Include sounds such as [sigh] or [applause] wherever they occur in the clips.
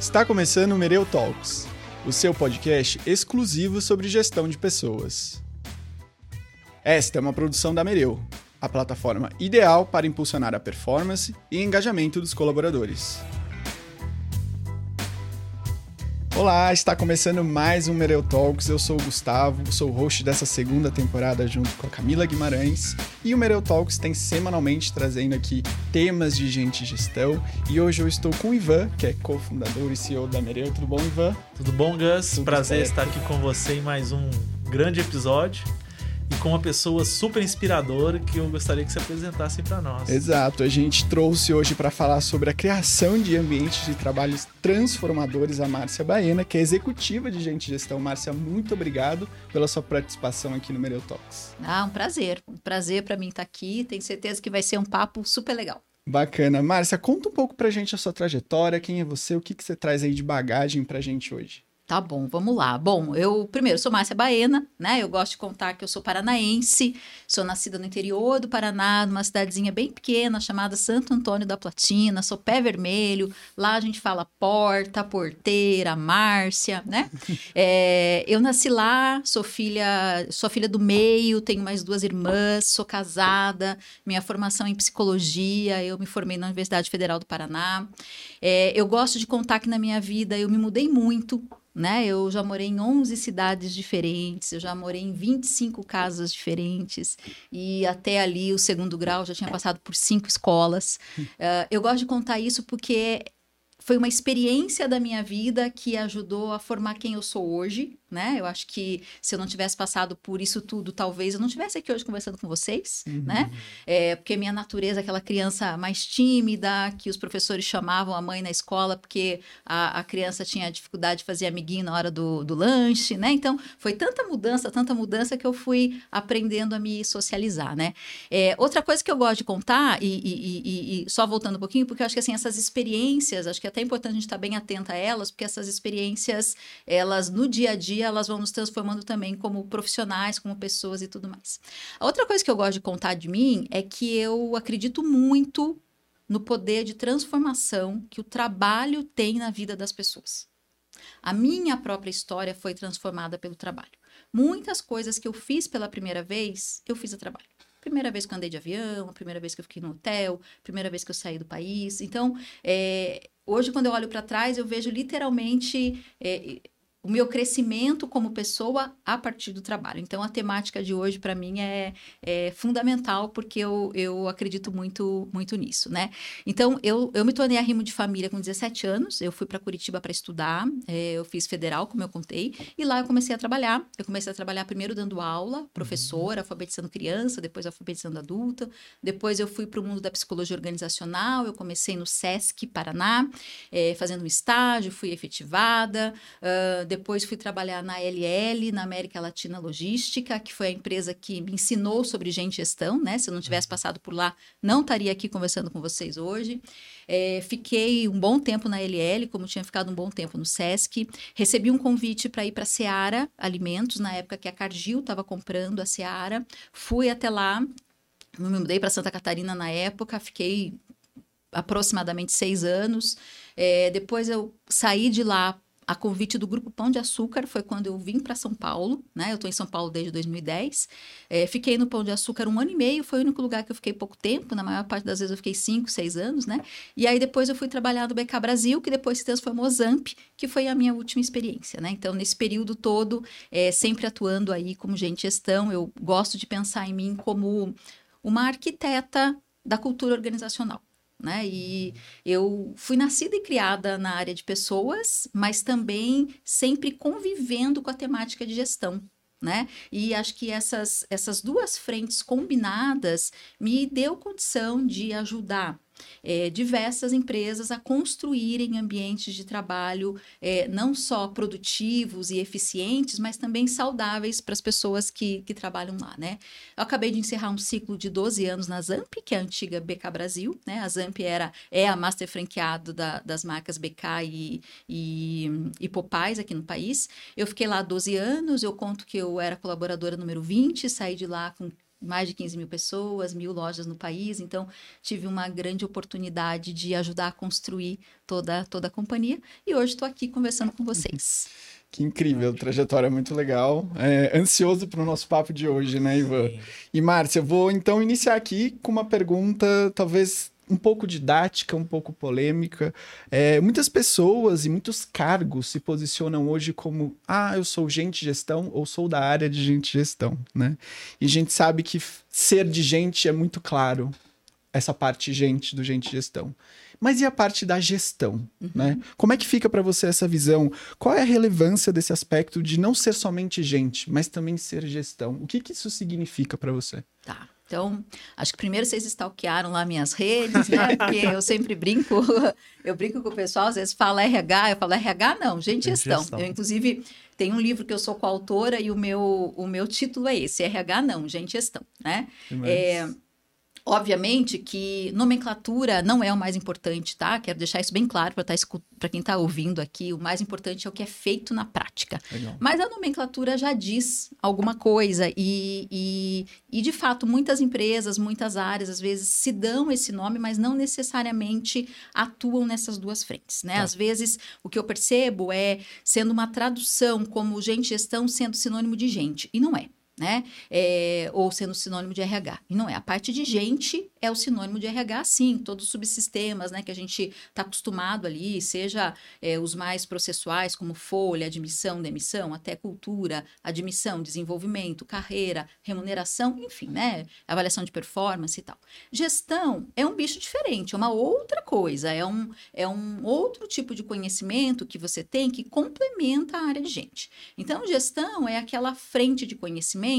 Está começando o Mereu Talks, o seu podcast exclusivo sobre gestão de pessoas. Esta é uma produção da Mereu, a plataforma ideal para impulsionar a performance e engajamento dos colaboradores. Olá, está começando mais um Mereu Talks. Eu sou o Gustavo, sou o host dessa segunda temporada junto com a Camila Guimarães. E o Mereu Talks tem semanalmente trazendo aqui temas de gente e gestão. E hoje eu estou com o Ivan, que é cofundador e CEO da Mereu. Tudo bom, Ivan? Tudo bom, Gus? Tudo Prazer certo. estar aqui com você em mais um grande episódio e com uma pessoa super inspiradora que eu gostaria que você apresentasse para nós. Exato, a gente trouxe hoje para falar sobre a criação de ambientes de trabalhos transformadores a Márcia Baena, que é executiva de Gente Gestão. Márcia, muito obrigado pela sua participação aqui no Mereu Talks. Ah, um prazer. Um prazer para mim estar aqui. Tenho certeza que vai ser um papo super legal. Bacana. Márcia, conta um pouco pra gente a sua trajetória, quem é você, o que, que você traz aí de bagagem pra gente hoje. Tá bom, vamos lá. Bom, eu primeiro sou Márcia Baena, né? Eu gosto de contar que eu sou paranaense, sou nascida no interior do Paraná, numa cidadezinha bem pequena chamada Santo Antônio da Platina, sou pé vermelho. Lá a gente fala porta, porteira, Márcia, né? [laughs] É, eu nasci lá, sou filha, sou filha do meio, tenho mais duas irmãs, sou casada, minha formação é em psicologia, eu me formei na Universidade Federal do Paraná. É, eu gosto de contar que na minha vida eu me mudei muito né? Eu já morei em 11 cidades diferentes, eu já morei em 25 casas diferentes e até ali o segundo grau já tinha passado por cinco escolas. Uh, [laughs] eu gosto de contar isso porque foi uma experiência da minha vida que ajudou a formar quem eu sou hoje, né? Eu acho que se eu não tivesse passado por isso tudo, talvez eu não estivesse aqui hoje conversando com vocês, uhum. né? É, porque minha natureza é aquela criança mais tímida, que os professores chamavam a mãe na escola porque a, a criança tinha dificuldade de fazer amiguinho na hora do, do lanche, né? Então, foi tanta mudança, tanta mudança que eu fui aprendendo a me socializar, né? É, outra coisa que eu gosto de contar, e, e, e, e, só voltando um pouquinho, porque eu acho que assim, essas experiências, acho que é até importante a gente estar bem atenta a elas, porque essas experiências, elas no dia a dia, dia elas vão nos transformando também como profissionais, como pessoas e tudo mais. A outra coisa que eu gosto de contar de mim é que eu acredito muito no poder de transformação que o trabalho tem na vida das pessoas. A minha própria história foi transformada pelo trabalho. Muitas coisas que eu fiz pela primeira vez, eu fiz a trabalho. Primeira vez que eu andei de avião, a primeira vez que eu fiquei no hotel, primeira vez que eu saí do país. Então, é, hoje, quando eu olho para trás, eu vejo literalmente é, o meu crescimento como pessoa a partir do trabalho. Então, a temática de hoje, para mim, é, é, fundamental, porque eu, eu acredito muito, muito nisso, né? Então, eu, eu me tornei arrimo de família com 17 anos, eu fui para Curitiba para estudar, é, eu fiz federal, como eu contei, e lá eu comecei a trabalhar. Eu comecei a trabalhar primeiro dando aula, professora, uhum. alfabetizando criança, depois alfabetizando adulta, depois eu fui para o mundo da psicologia organizacional, eu comecei no SESC Paraná, é, fazendo um estágio, fui efetivada, uh, depois fui trabalhar na LL, na América Latina Logística, que foi a empresa que me ensinou sobre gente gestão, né? Se eu não tivesse uhum. passado por lá, não estaria aqui conversando com vocês hoje. É, fiquei um bom tempo na LL, como tinha ficado um bom tempo no SESC. Recebi um convite para ir para a Seara Alimentos, na época que a Cargill estava comprando a Seara. Fui até lá, me mudei para Santa Catarina na época, fiquei aproximadamente seis anos. É, depois eu saí de lá a convite do Grupo Pão de Açúcar foi quando eu vim para São Paulo, né? Eu estou em São Paulo desde 2010. É, fiquei no Pão de Açúcar um ano e meio, foi o único lugar que eu fiquei pouco tempo, na maior parte das vezes eu fiquei cinco, seis anos, né? E aí depois eu fui trabalhar no BK Brasil, que depois se transformou Zamp, que foi a minha última experiência, né? Então, nesse período todo, é, sempre atuando aí como gente gestão, eu gosto de pensar em mim como uma arquiteta da cultura organizacional né? E eu fui nascida e criada na área de pessoas, mas também sempre convivendo com a temática de gestão. Né? E acho que essas, essas duas frentes combinadas me deu condição de ajudar é, diversas empresas a construírem ambientes de trabalho é, não só produtivos e eficientes, mas também saudáveis para as pessoas que, que trabalham lá, né? Eu acabei de encerrar um ciclo de 12 anos na Zamp, que é a antiga BK Brasil, né? A Zamp era, é a master franqueado da, das marcas BK e, e, e Popais aqui no país. Eu fiquei lá 12 anos, eu conto que eu era colaboradora número 20, saí de lá com mais de 15 mil pessoas, mil lojas no país, então tive uma grande oportunidade de ajudar a construir toda, toda a companhia e hoje estou aqui conversando com vocês. [laughs] Que incrível, trajetória muito legal. É, ansioso para o nosso papo de hoje, né, Ivan? Sim. E Márcia, eu vou então iniciar aqui com uma pergunta, talvez um pouco didática, um pouco polêmica. É, muitas pessoas e muitos cargos se posicionam hoje como: ah, eu sou gente gestão ou sou da área de gente gestão, né? E a gente sabe que ser de gente é muito claro, essa parte gente do gente gestão. Mas e a parte da gestão, uhum. né? Como é que fica para você essa visão? Qual é a relevância desse aspecto de não ser somente gente, mas também ser gestão? O que, que isso significa para você? Tá. Então, acho que primeiro vocês stalkearam lá minhas redes, né? [laughs] Porque eu sempre brinco, [laughs] eu brinco com o pessoal, às vezes fala RH, eu falo RH não, gente gestão. gestão. Eu, inclusive, tem um livro que eu sou coautora e o meu, o meu título é esse, RH não, gente gestão, né? É, Obviamente que nomenclatura não é o mais importante, tá? Quero deixar isso bem claro para tá quem está ouvindo aqui. O mais importante é o que é feito na prática. Legal. Mas a nomenclatura já diz alguma coisa e, e, e, de fato, muitas empresas, muitas áreas, às vezes, se dão esse nome, mas não necessariamente atuam nessas duas frentes, né? Tá. Às vezes, o que eu percebo é sendo uma tradução como gente gestão sendo sinônimo de gente, e não é né? É, ou sendo sinônimo de RH. E não é. A parte de gente é o sinônimo de RH, sim. Todos os subsistemas né, que a gente está acostumado ali, seja é, os mais processuais, como folha, admissão, demissão, até cultura, admissão, desenvolvimento, carreira, remuneração, enfim, né? Avaliação de performance e tal. Gestão é um bicho diferente, é uma outra coisa, é um, é um outro tipo de conhecimento que você tem que complementa a área de gente. Então, gestão é aquela frente de conhecimento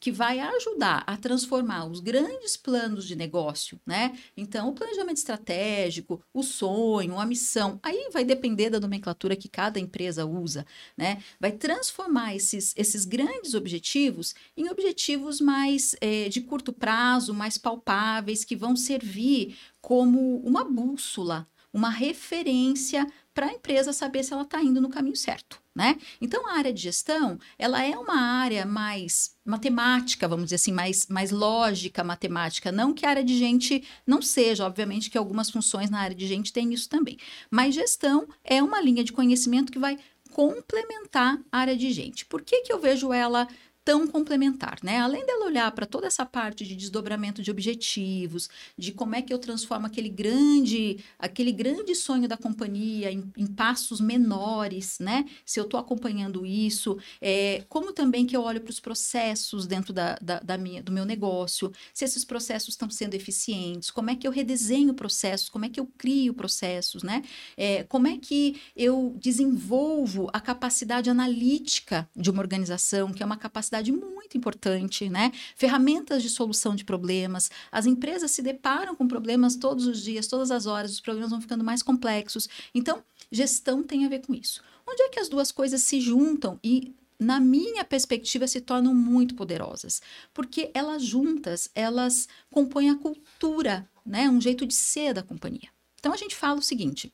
que vai ajudar a transformar os grandes planos de negócio, né? Então, o planejamento estratégico, o sonho, a missão, aí vai depender da nomenclatura que cada empresa usa, né? Vai transformar esses, esses grandes objetivos em objetivos mais é, de curto prazo, mais palpáveis, que vão servir como uma bússola, uma referência para a empresa saber se ela está indo no caminho certo né? Então, a área de gestão, ela é uma área mais matemática, vamos dizer assim, mais, mais lógica matemática. Não que a área de gente não seja, obviamente que algumas funções na área de gente tem isso também. Mas gestão é uma linha de conhecimento que vai complementar a área de gente. Por que, que eu vejo ela tão complementar, né? Além dela olhar para toda essa parte de desdobramento de objetivos, de como é que eu transformo aquele grande, aquele grande sonho da companhia em, em passos menores, né? Se eu estou acompanhando isso, é, como também que eu olho para os processos dentro da, da, da, minha, do meu negócio, se esses processos estão sendo eficientes, como é que eu redesenho processos, como é que eu crio processos, né? É, como é que eu desenvolvo a capacidade analítica de uma organização, que é uma capacidade muito importante, né? Ferramentas de solução de problemas. As empresas se deparam com problemas todos os dias, todas as horas, os problemas vão ficando mais complexos. Então, gestão tem a ver com isso. Onde é que as duas coisas se juntam e na minha perspectiva, se tornam muito poderosas, porque elas juntas, elas compõem a cultura, né, um jeito de ser da companhia. Então a gente fala o seguinte,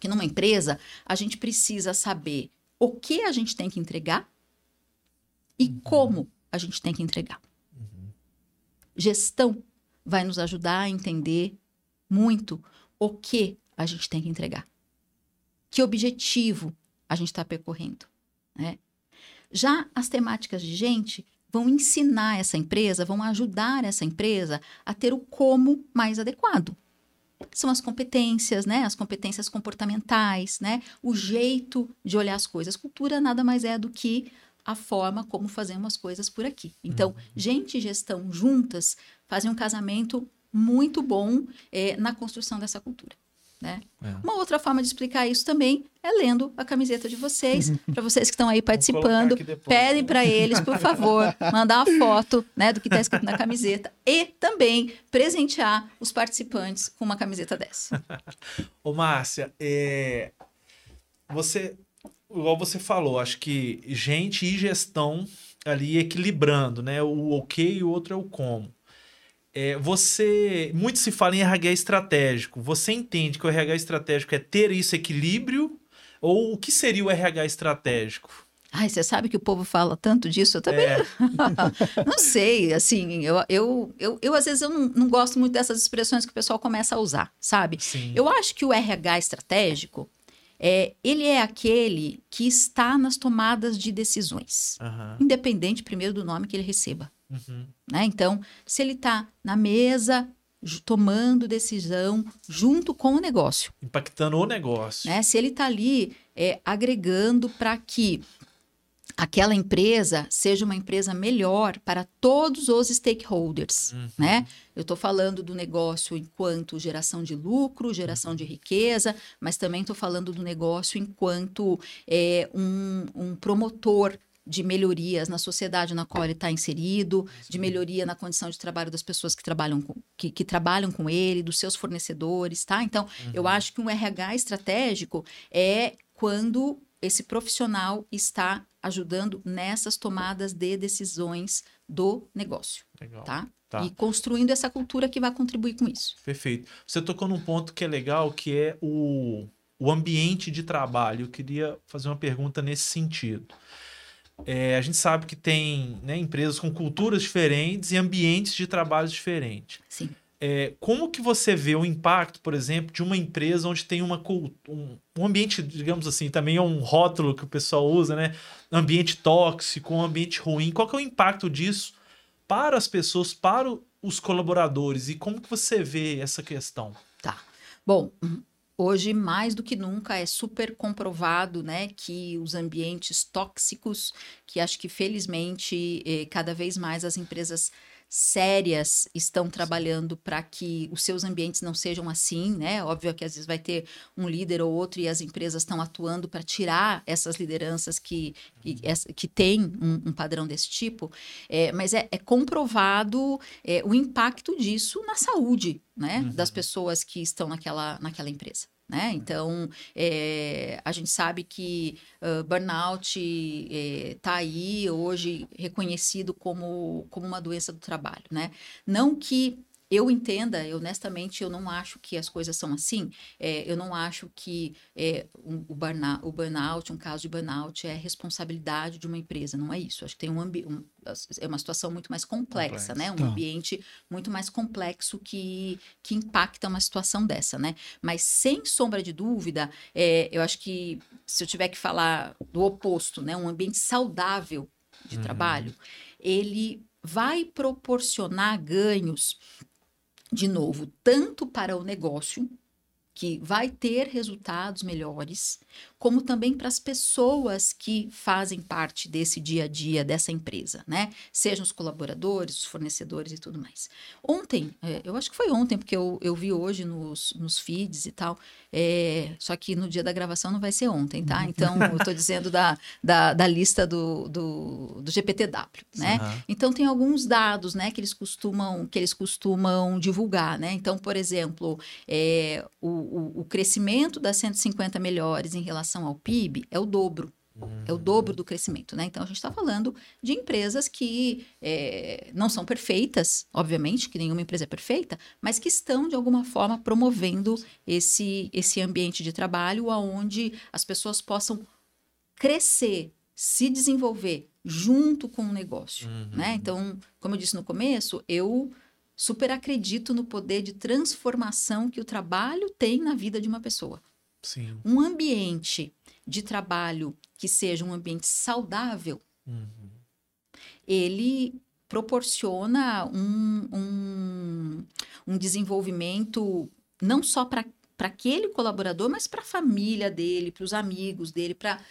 que numa empresa a gente precisa saber o que a gente tem que entregar e uhum. como a gente tem que entregar. Uhum. Gestão vai nos ajudar a entender muito o que a gente tem que entregar. Que objetivo a gente está percorrendo. Né? Já as temáticas de gente vão ensinar essa empresa, vão ajudar essa empresa a ter o como mais adequado. São as competências, né? As competências comportamentais, né? O jeito de olhar as coisas. Cultura nada mais é do que a forma como fazemos as coisas por aqui. Então, uhum. gente e gestão juntas fazem um casamento muito bom é, na construção dessa cultura. Né? É. Uma outra forma de explicar isso também é lendo a camiseta de vocês. [laughs] para vocês que estão aí participando, pedem para eles, por favor, [laughs] mandar uma foto né, do que está escrito na camiseta e também presentear os participantes com uma camiseta dessa. [laughs] Ô, Márcia, é... você igual você falou, acho que gente e gestão ali equilibrando, né? O o que e o outro é o como. É, você. Muito se fala em RH estratégico. Você entende que o RH estratégico é ter esse equilíbrio? Ou o que seria o RH estratégico? Ai, você sabe que o povo fala tanto disso? Eu também É. [laughs] não sei, assim, eu, eu, eu, eu às vezes eu não, não gosto muito dessas expressões que o pessoal começa a usar, sabe? Sim. Eu acho que o RH estratégico, é, ele é aquele que está nas tomadas de decisões, Aham. independente primeiro do nome que ele receba. Uhum. Né? Então, se ele está na mesa tomando decisão junto com o negócio, Impactando o negócio. né? se ele está ali é, agregando para que aquela empresa seja uma empresa melhor para todos os stakeholders, Uhum. né? Eu estou falando do negócio enquanto geração de lucro, geração de riqueza, mas também estou falando do negócio enquanto é, um, um promotor de melhorias na sociedade na qual ele está inserido, de melhoria na condição de trabalho das pessoas que trabalham com, que, que trabalham com ele, dos seus fornecedores, tá? Então, eu acho que um RH estratégico é quando esse profissional está ajudando nessas tomadas de decisões do negócio, Legal. tá? Tá. E construindo essa cultura que vai contribuir com isso. Perfeito. Você tocou num ponto que é legal, que é o, o ambiente de trabalho. Eu queria fazer uma pergunta nesse sentido. É, a gente sabe que tem né, empresas com culturas diferentes e ambientes de trabalho diferentes. Sim. É, como que você vê o impacto, por exemplo, de uma empresa onde tem uma um, ambiente, digamos assim, também é um rótulo que o pessoal usa, né? Ambiente tóxico, um ambiente ruim. Qual que é o impacto disso para as pessoas, para os colaboradores? E como que você vê essa questão? Tá. Bom, hoje mais do que nunca é super comprovado, né, que os ambientes tóxicos, que acho que felizmente eh, cada vez mais as empresas sérias estão trabalhando para que os seus ambientes não sejam assim, né? Óbvio que às vezes vai ter um líder ou outro e as empresas estão atuando para tirar essas lideranças que, que, essa- que têm um, um padrão desse tipo, é, mas é, é comprovado é, o impacto disso na saúde né, Uhum. das pessoas que estão naquela, naquela empresa. Né? Então, é, a gente sabe que ah, burnout está aí hoje reconhecido como, como uma doença do trabalho. Né? Não que eu entenda, eu, honestamente, eu não acho que as coisas são assim. É, eu não acho que é, um- o, burnout, o burnout, um caso de burnout, é responsabilidade de uma empresa. Não é isso. Acho que tem um, um é uma situação muito mais complexa, né? Um ambiente muito mais complexo que, que impacta uma situação dessa, né? Mas sem sombra de dúvida, é, eu acho que se eu tiver que falar do oposto, né? Um ambiente saudável de Uhum. trabalho, ele vai proporcionar ganhos, de novo, tanto para o negócio, que vai ter resultados melhores, como também para as pessoas que fazem parte desse dia a dia dessa empresa, né? Sejam os colaboradores, os fornecedores e tudo mais. Ontem, é, eu acho que foi ontem, porque eu, eu vi hoje nos, nos feeds e tal, é, só que no dia da gravação não vai ser ontem, tá? Então, eu estou dizendo da, da, da lista do, do, do GPTW, né? Aham. Então tem alguns dados, né, que eles costumam que eles costumam divulgar, né? Então, por exemplo, é, o, o, o crescimento das 150 melhores em relação ao PIB é o dobro. É o dobro do crescimento, né? Então a gente está falando de empresas que é, não são perfeitas, obviamente, que nenhuma empresa é perfeita, mas que estão de alguma forma promovendo esse, esse ambiente de trabalho onde as pessoas possam crescer, se desenvolver junto com o negócio, Uhum. né? Então, como eu disse no começo, eu super acredito no poder de transformação que o trabalho tem na vida de uma pessoa. Sim. Um ambiente de trabalho que seja um ambiente saudável, Uhum. ele proporciona um, um, um desenvolvimento não só para aquele colaborador, mas para a família dele, para os amigos dele, para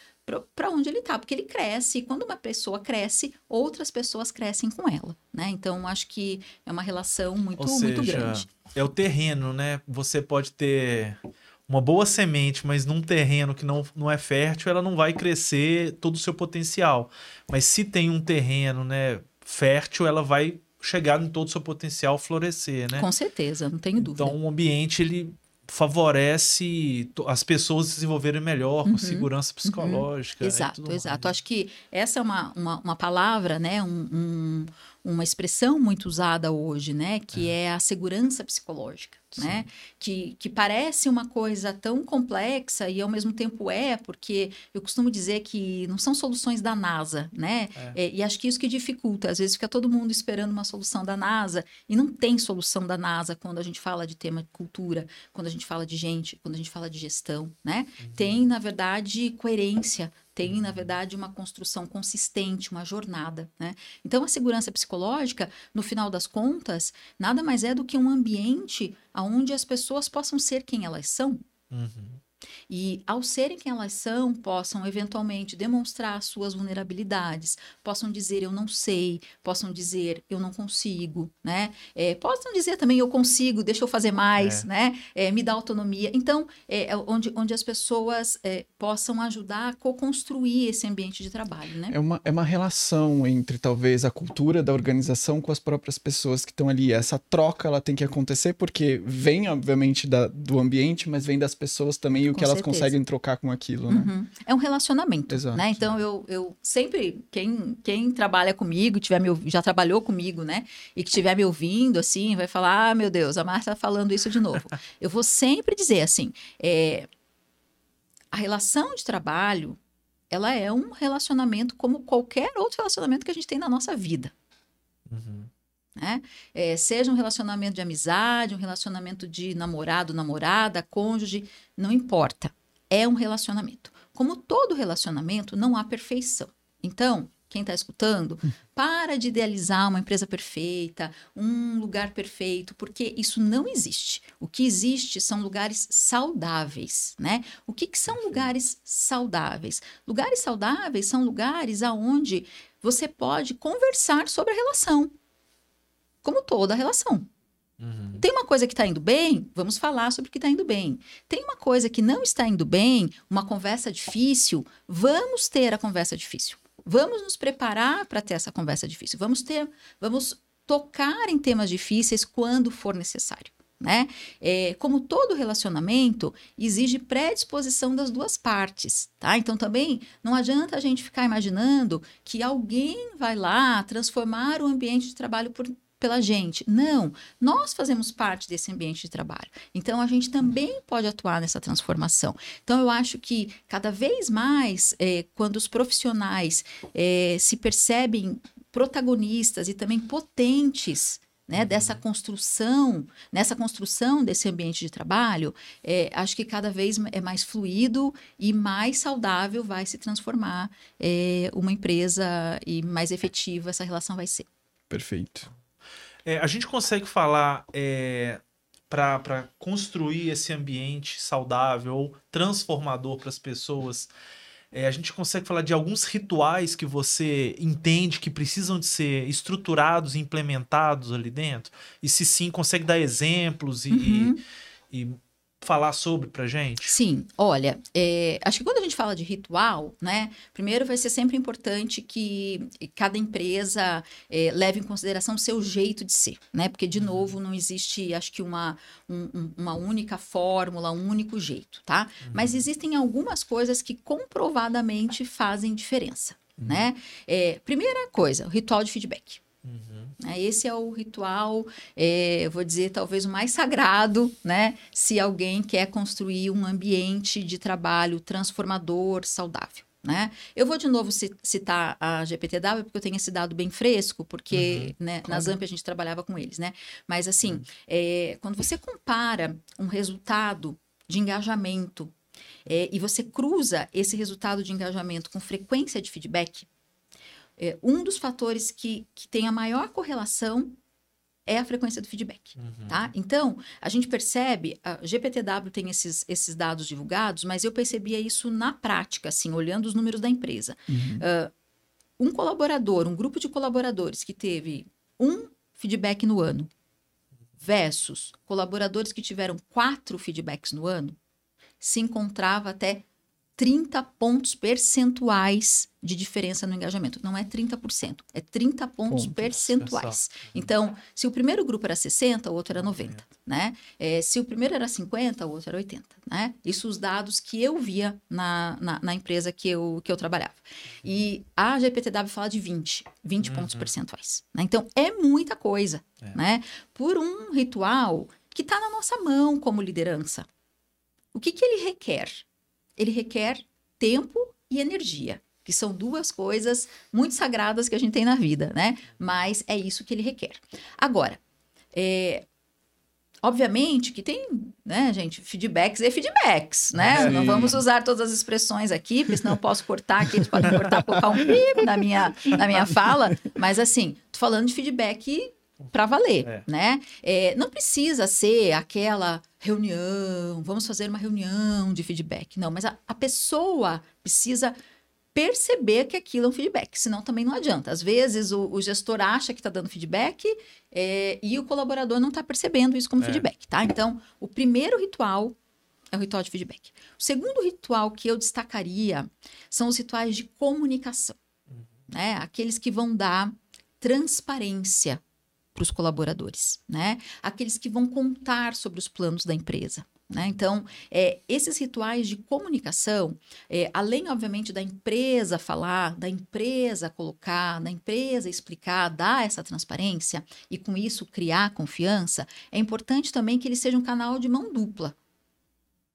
para onde ele está, porque ele cresce, e quando uma pessoa cresce, outras pessoas crescem com ela, né? Então, acho que é uma relação muito, Ou muito seja, grande. é o terreno, né? Você pode ter uma boa semente, mas num terreno que não, não é fértil, ela não vai crescer todo o seu potencial. Mas se tem um terreno, né, fértil, ela vai chegar em todo o seu potencial, florescer, né? Com certeza, não tenho dúvida. Então, o ambiente ele favorece as pessoas se desenvolverem melhor, com Uhum, segurança psicológica. né, e Exato, mais, exato. né? Acho que essa é uma, uma, uma palavra, né? Um, um, uma expressão muito usada hoje, né? Que é, é a segurança psicológica. Né? Que, que parece uma coisa tão complexa e ao mesmo tempo é, porque eu costumo dizer que não são soluções da NASA, né? É. É, e acho que isso que dificulta. Às vezes fica todo mundo esperando uma solução da NASA e não tem solução da NASA quando a gente fala de tema de cultura, quando a gente fala de gente, quando a gente fala de gestão, né? Uhum. Tem, na verdade, coerência tem, na verdade, uma construção consistente, uma jornada. Né? Então, a segurança psicológica, no final das contas, nada mais é do que um ambiente onde as pessoas possam ser quem elas são. Uhum. E, ao serem quem elas são, possam eventualmente demonstrar suas vulnerabilidades, possam dizer eu não sei, possam dizer eu não consigo, né? É, possam dizer também eu consigo, deixa eu fazer mais, é. né? É, me dá autonomia. Então, é, é onde, onde as pessoas é, possam ajudar a co-construir esse ambiente de trabalho, né? É uma, é uma relação entre talvez a cultura da organização com as próprias pessoas que estão ali. Essa troca ela tem que acontecer porque vem, obviamente, da, do ambiente, mas vem das pessoas também e o com que elas certeza. conseguem trocar com aquilo, né? Uhum. É um relacionamento, Exato. né? Então, eu, eu sempre, quem, quem trabalha comigo, tiver me, já trabalhou comigo, né? E que estiver me ouvindo, assim, vai falar, ah, meu Deus, a Marta tá falando isso de novo. [laughs] eu vou sempre dizer, assim, é, a relação de trabalho, ela é um relacionamento como qualquer outro relacionamento que a gente tem na nossa vida. Uhum. Né? É, seja um relacionamento de amizade, um relacionamento de namorado, namorada, cônjuge, não importa. É um relacionamento. Como todo relacionamento, não há perfeição. Então, quem está escutando, hum. para de idealizar uma empresa perfeita, um lugar perfeito, porque isso não existe. O que existe são lugares saudáveis, né? O que, que são lugares saudáveis? Lugares saudáveis são lugares aonde você pode conversar sobre a relação como toda relação. Uhum. Tem uma coisa que está indo bem, vamos falar sobre o que está indo bem. Tem uma coisa que não está indo bem, uma conversa difícil, vamos ter a conversa difícil. Vamos nos preparar para ter essa conversa difícil. Vamos ter, vamos tocar em temas difíceis quando for necessário. Né? É, como todo relacionamento, exige predisposição das duas partes, tá? Então também não adianta a gente ficar imaginando que alguém vai lá transformar o ambiente de trabalho por, pela gente. Não, nós fazemos parte desse ambiente de trabalho. Então, a gente também pode atuar nessa transformação. Então, eu acho que cada vez mais, é, quando os profissionais é, se percebem protagonistas e também potentes né, dessa uhum. construção, nessa construção desse ambiente de trabalho, é, acho que cada vez é mais fluido e mais saudável vai se transformar é, uma empresa e mais efetiva essa relação vai ser. Perfeito. É, a gente consegue falar é, para construir esse ambiente saudável ou transformador para as pessoas. É, a gente consegue falar de alguns rituais que você entende que precisam de ser estruturados e implementados ali dentro? E se sim, consegue dar exemplos e, uhum. e, e falar sobre pra gente? Sim, olha, é, acho que quando a gente fala de ritual, né, primeiro vai ser sempre importante que cada empresa é, leve em consideração o seu jeito de ser, né, porque de uhum. novo não existe, acho que uma, um, uma única fórmula, um único jeito, tá? Uhum. Mas existem algumas coisas que comprovadamente fazem diferença, uhum. né? É, primeira coisa, o ritual de feedback. Uhum. Né, esse é o ritual, é, eu vou dizer, talvez o mais sagrado, né? Se alguém quer construir um ambiente de trabalho transformador, saudável. Né? Eu vou de novo citar a GPTW porque eu tenho esse dado bem fresco, porque uhum, né, na Zamp a gente trabalhava com eles, né? Mas assim, uhum. é, quando você compara um resultado de engajamento é, e você cruza esse resultado de engajamento com frequência de feedback, é, um dos fatores que, que tem a maior correlação é a frequência do feedback, uhum. tá? Então, a gente percebe, a GPTW tem esses, esses dados divulgados, mas eu percebia isso na prática, assim, olhando os números da empresa. Uhum. Uh, um colaborador, um grupo de colaboradores que teve um feedback no ano versus colaboradores que tiveram quatro feedbacks no ano, se encontrava até 30 pontos percentuais de diferença no engajamento. Não é 30%, é 30 pontos Pontos, percentuais. Então, se o primeiro grupo era 60, o outro era 90, né? É, se o primeiro era 50, o outro era 80, né? Isso os dados que eu via na, na, na empresa que eu, que eu trabalhava. E a GPTW fala de 20, 20 pontos percentuais. né? Então, é muita coisa, É. né? Por um ritual que está na nossa mão como liderança. O que, que ele requer? Ele requer tempo e energia, que são duas coisas muito sagradas que a gente tem na vida, né? Mas é isso que ele requer. Agora, é, obviamente que tem, né, gente, feedbacks e feedbacks, né? Sim. Não vamos usar todas as expressões aqui, porque senão eu posso cortar aqui, eles podem cortar, colocar um pip na minha, na minha fala, mas assim, tô falando de feedback para valer, É. né? É, não precisa ser aquela reunião, vamos fazer uma reunião de feedback, não, mas a, a pessoa precisa perceber que aquilo é um feedback, senão também não adianta. Às vezes o, o gestor acha que está dando feedback é, e o colaborador não está percebendo isso como É. feedback, tá? Então, o primeiro ritual é o ritual de feedback. O segundo ritual que eu destacaria são os rituais de comunicação, né? Aqueles que vão dar transparência para os colaboradores, né? Aqueles que vão contar sobre os planos da empresa. Né? Então, é, esses rituais de comunicação, é, além, obviamente, da empresa falar, da empresa colocar, da empresa explicar, dar essa transparência e, com isso, criar confiança, é importante também que ele seja um canal de mão dupla,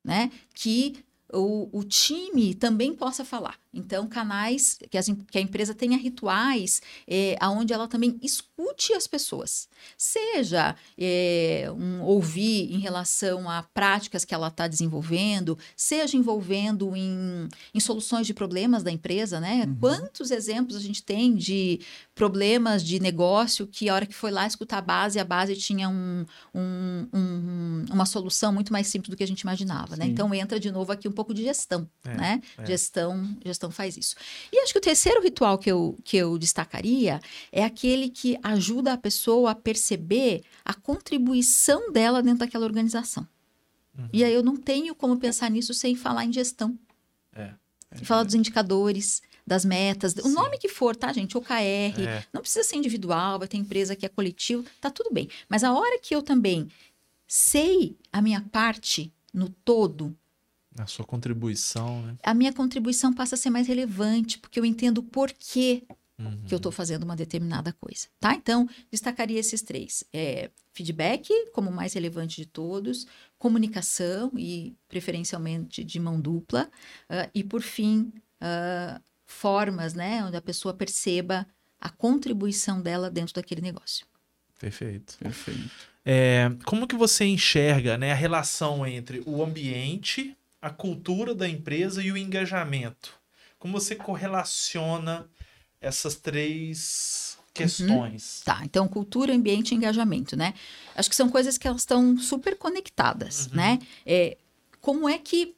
né? Que o, o time também possa falar. Então, canais, que, as que a empresa tenha rituais é, onde ela também escute as pessoas. Seja é, um ouvir em relação a práticas que ela está desenvolvendo, seja envolvendo em, em soluções de problemas da empresa, né? Quantos exemplos a gente tem de problemas de negócio que a hora que foi lá escutar a base, a base tinha um, um- um- uma solução muito mais simples do que a gente imaginava, né? Sim. Então entra de novo aqui um pouco de gestão, É, né? é. Gestão, gestão faz isso. E acho que o terceiro ritual que eu, que eu destacaria é aquele que ajuda a pessoa a perceber a contribuição dela dentro daquela organização. Uhum. E aí eu não tenho como pensar nisso sem falar em gestão. É. E falar dos indicadores, das metas, o Sim. nome que for, tá, gente? OKR, É. não precisa ser individual, vai ter empresa que é coletivo, tá tudo bem. Mas a hora que eu também sei a minha parte no todo, A sua contribuição, né? a minha contribuição passa a ser mais relevante, porque eu entendo o porquê Uhum. que eu estou fazendo uma determinada coisa, tá? Então, destacaria esses três. É, feedback, como o mais relevante de todos, comunicação e, preferencialmente, de mão dupla, ah, e, por fim, ah, formas, né, onde a pessoa perceba a contribuição dela dentro daquele negócio. Perfeito. Perfeito. É, como que você enxerga né, a relação entre o ambiente, a cultura da empresa e o engajamento? Como você correlaciona essas três questões? Tá, então cultura, ambiente e engajamento, né? Acho que são coisas que elas estão super conectadas, Uhum. né? É, como é que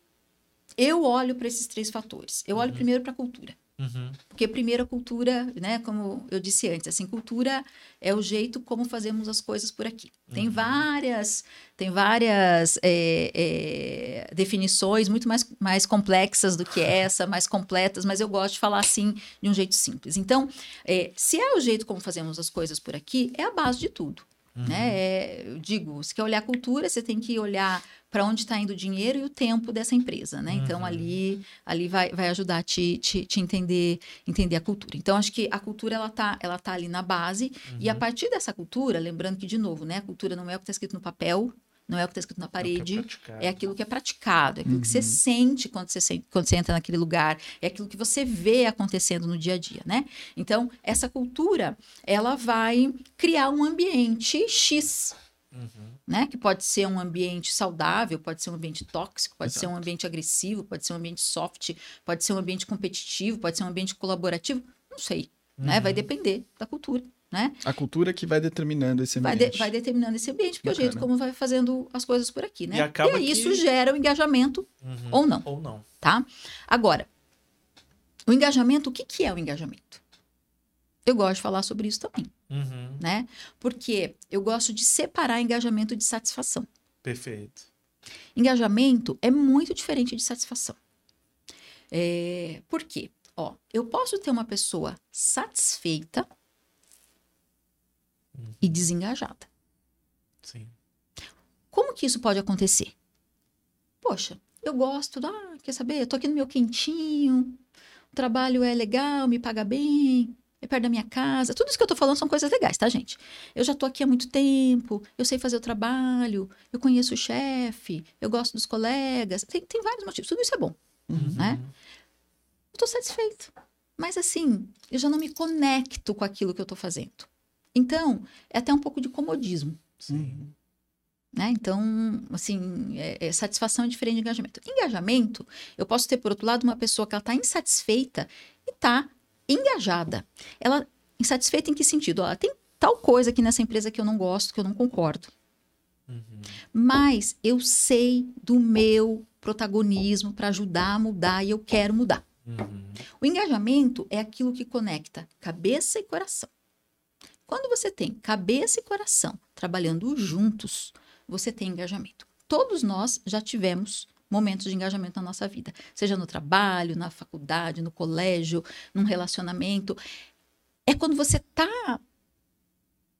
eu olho para esses três fatores? Eu olho primeiro para a cultura. Uhum. Porque primeiro a cultura, né, como eu disse antes, assim, cultura é o jeito como fazemos as coisas por aqui. Tem Uhum. várias, tem várias é, é, definições muito mais, mais complexas do que [laughs] essa, mais completas, mas eu gosto de falar assim de um jeito simples. Então, é, se é o jeito como fazemos as coisas por aqui, é a base de tudo. Uhum. Né? É, eu digo, se quer olhar cultura, você tem que olhar para onde está indo o dinheiro e o tempo dessa empresa, né? Então Uhum. ali, ali vai, vai ajudar a te, te, te entender, entender a cultura. Então acho que a cultura ela tá, ela tá ali na base e Uhum. a partir dessa cultura, lembrando que de novo, né? A cultura não é o que está escrito no papel, não é o que está escrito na parede, é aquilo que é praticado, é aquilo que você sente quando você, sente- quando você entra naquele lugar, é aquilo que você vê acontecendo no dia a dia, né? Então, essa cultura, ela vai criar um ambiente X, Uhum. Né? Que pode ser um ambiente saudável, pode ser um ambiente tóxico, pode ser um Exato. ambiente agressivo, pode ser um ambiente soft, pode ser um ambiente competitivo, pode ser um ambiente colaborativo, não sei, né? Vai Uhum. depender da cultura, né? A cultura que vai determinando esse Vai, de- ambiente. vai determinando esse ambiente, porque é o jeito como vai fazendo as coisas por aqui, né? E acaba aí que- isso gera o engajamento Uhum. ou não, Ou não. tá? Agora, o engajamento, o que, que é o engajamento? Eu gosto de falar sobre isso também, Uhum. né? Porque eu gosto de separar engajamento de satisfação. Perfeito. Engajamento é muito diferente de satisfação. É, por quê? Ó, eu posso ter uma pessoa satisfeita e desengajada. Sim. Como que isso pode acontecer? Poxa, eu gosto, ah, quer saber? Eu tô aqui no meu quentinho, o trabalho é legal, me paga bem, é perto da minha casa. Tudo isso que eu tô falando são coisas legais, tá, gente? Eu já tô aqui há muito tempo, eu sei fazer o trabalho, eu conheço o chefe, eu gosto dos colegas. Tem, tem vários motivos, tudo isso é bom, Uhum. né? Eu tô satisfeito. Mas assim, eu já não me conecto com aquilo que eu tô fazendo. Então, é até um pouco de comodismo. Sim. Né? Então, assim, é- é satisfação é diferente de engajamento. Engajamento, eu posso ter, por outro lado, uma pessoa que ela está insatisfeita e está engajada. Ela, insatisfeita em que sentido? Ela tem tal coisa aqui nessa empresa que eu não gosto, que eu não concordo. Uhum. Mas eu sei do meu protagonismo para ajudar a mudar e eu quero mudar. Uhum. O engajamento é aquilo que conecta cabeça e coração. Quando você tem cabeça e coração trabalhando juntos, você tem engajamento. Todos nós já tivemos momentos de engajamento na nossa vida, seja no trabalho, na faculdade, no colégio, num relacionamento. É quando você está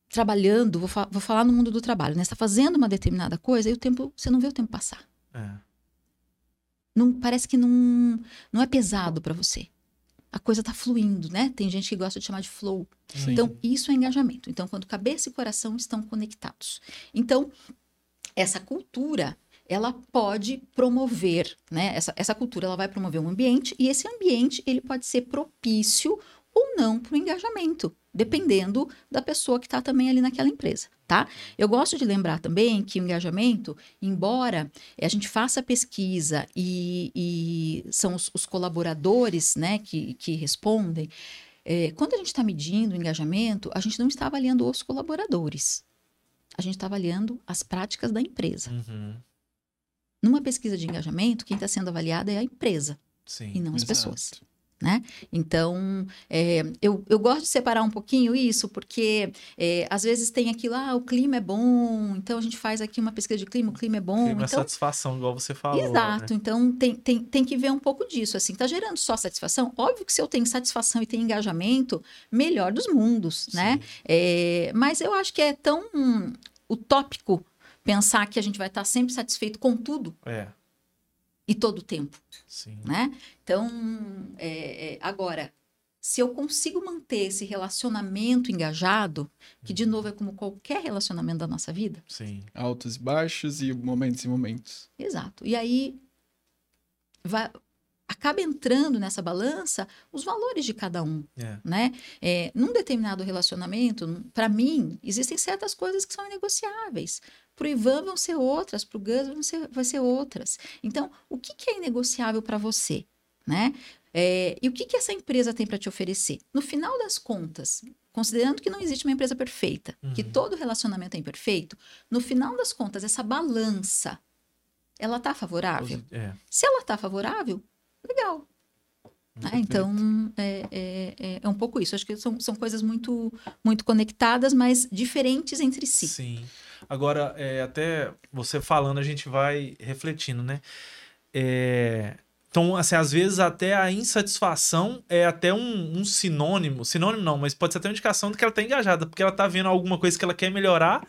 trabalhando, vou, fa- vou falar no mundo do trabalho, né? Está fazendo uma determinada coisa e o tempo, você não vê o tempo passar É. não parece que não, não é pesado para você. A coisa tá fluindo, né? Tem gente que gosta de chamar de flow. Sim. Então, isso é engajamento. Então, quando cabeça e coração estão conectados. Então, essa cultura, ela pode promover, né? Essa, essa cultura, ela vai promover um ambiente e esse ambiente, ele pode ser propício ou não para o engajamento, dependendo da pessoa que está também ali naquela empresa, tá? Eu gosto de lembrar também que o engajamento, embora a gente faça pesquisa e, e são os, os colaboradores, né, que, que respondem, é, quando a gente está medindo o engajamento, a gente não está avaliando os colaboradores. A gente está avaliando as práticas da empresa. Uhum. Numa pesquisa de engajamento, quem está sendo avaliada é a empresa Sim. e não as Exato. pessoas. Né? Então, é, eu, eu gosto de separar um pouquinho isso, porque é, às vezes tem aquilo, ah, o clima é bom, então a gente faz aqui uma pesquisa de clima, o clima é bom. Clima é então, satisfação, igual você falou. Exato, Né? então tem, tem, tem que ver um pouco disso, assim, tá gerando só satisfação? Óbvio que se eu tenho satisfação e tenho engajamento, melhor dos mundos, né? Sim. É, mas eu acho que é tão utópico pensar que a gente vai estar sempre satisfeito com tudo É, e todo o tempo, sim. né? Então, é, é, agora, se eu consigo manter esse relacionamento engajado, que de novo é como qualquer relacionamento da nossa vida, Sim. Altos e baixos e momentos e momentos. Exato. E aí vai- acaba entrando nessa balança os valores de cada um, É. né? É, num determinado relacionamento, para mim, existem certas coisas que são inegociáveis. Para o Ivan vão ser outras, para o Gus vão ser, vai ser outras. Então, o que, que é inegociável para você, né? É, e o que, que essa empresa tem para te oferecer? No final das contas, considerando que não existe uma empresa perfeita, que Uhum. todo relacionamento é imperfeito, no final das contas, essa balança, ela tá favorável? É. Se ela tá favorável, legal. né? Então, é, é, é- é um pouco isso. Acho que são, são coisas muito, muito conectadas, mas diferentes entre si. Sim. Agora, é, até você falando, a gente vai refletindo, né? É, Então, assim, às vezes até a insatisfação é até um, um sinônimo. Sinônimo não, mas pode ser até uma indicação de que ela tá engajada, porque ela tá vendo alguma coisa que ela quer melhorar.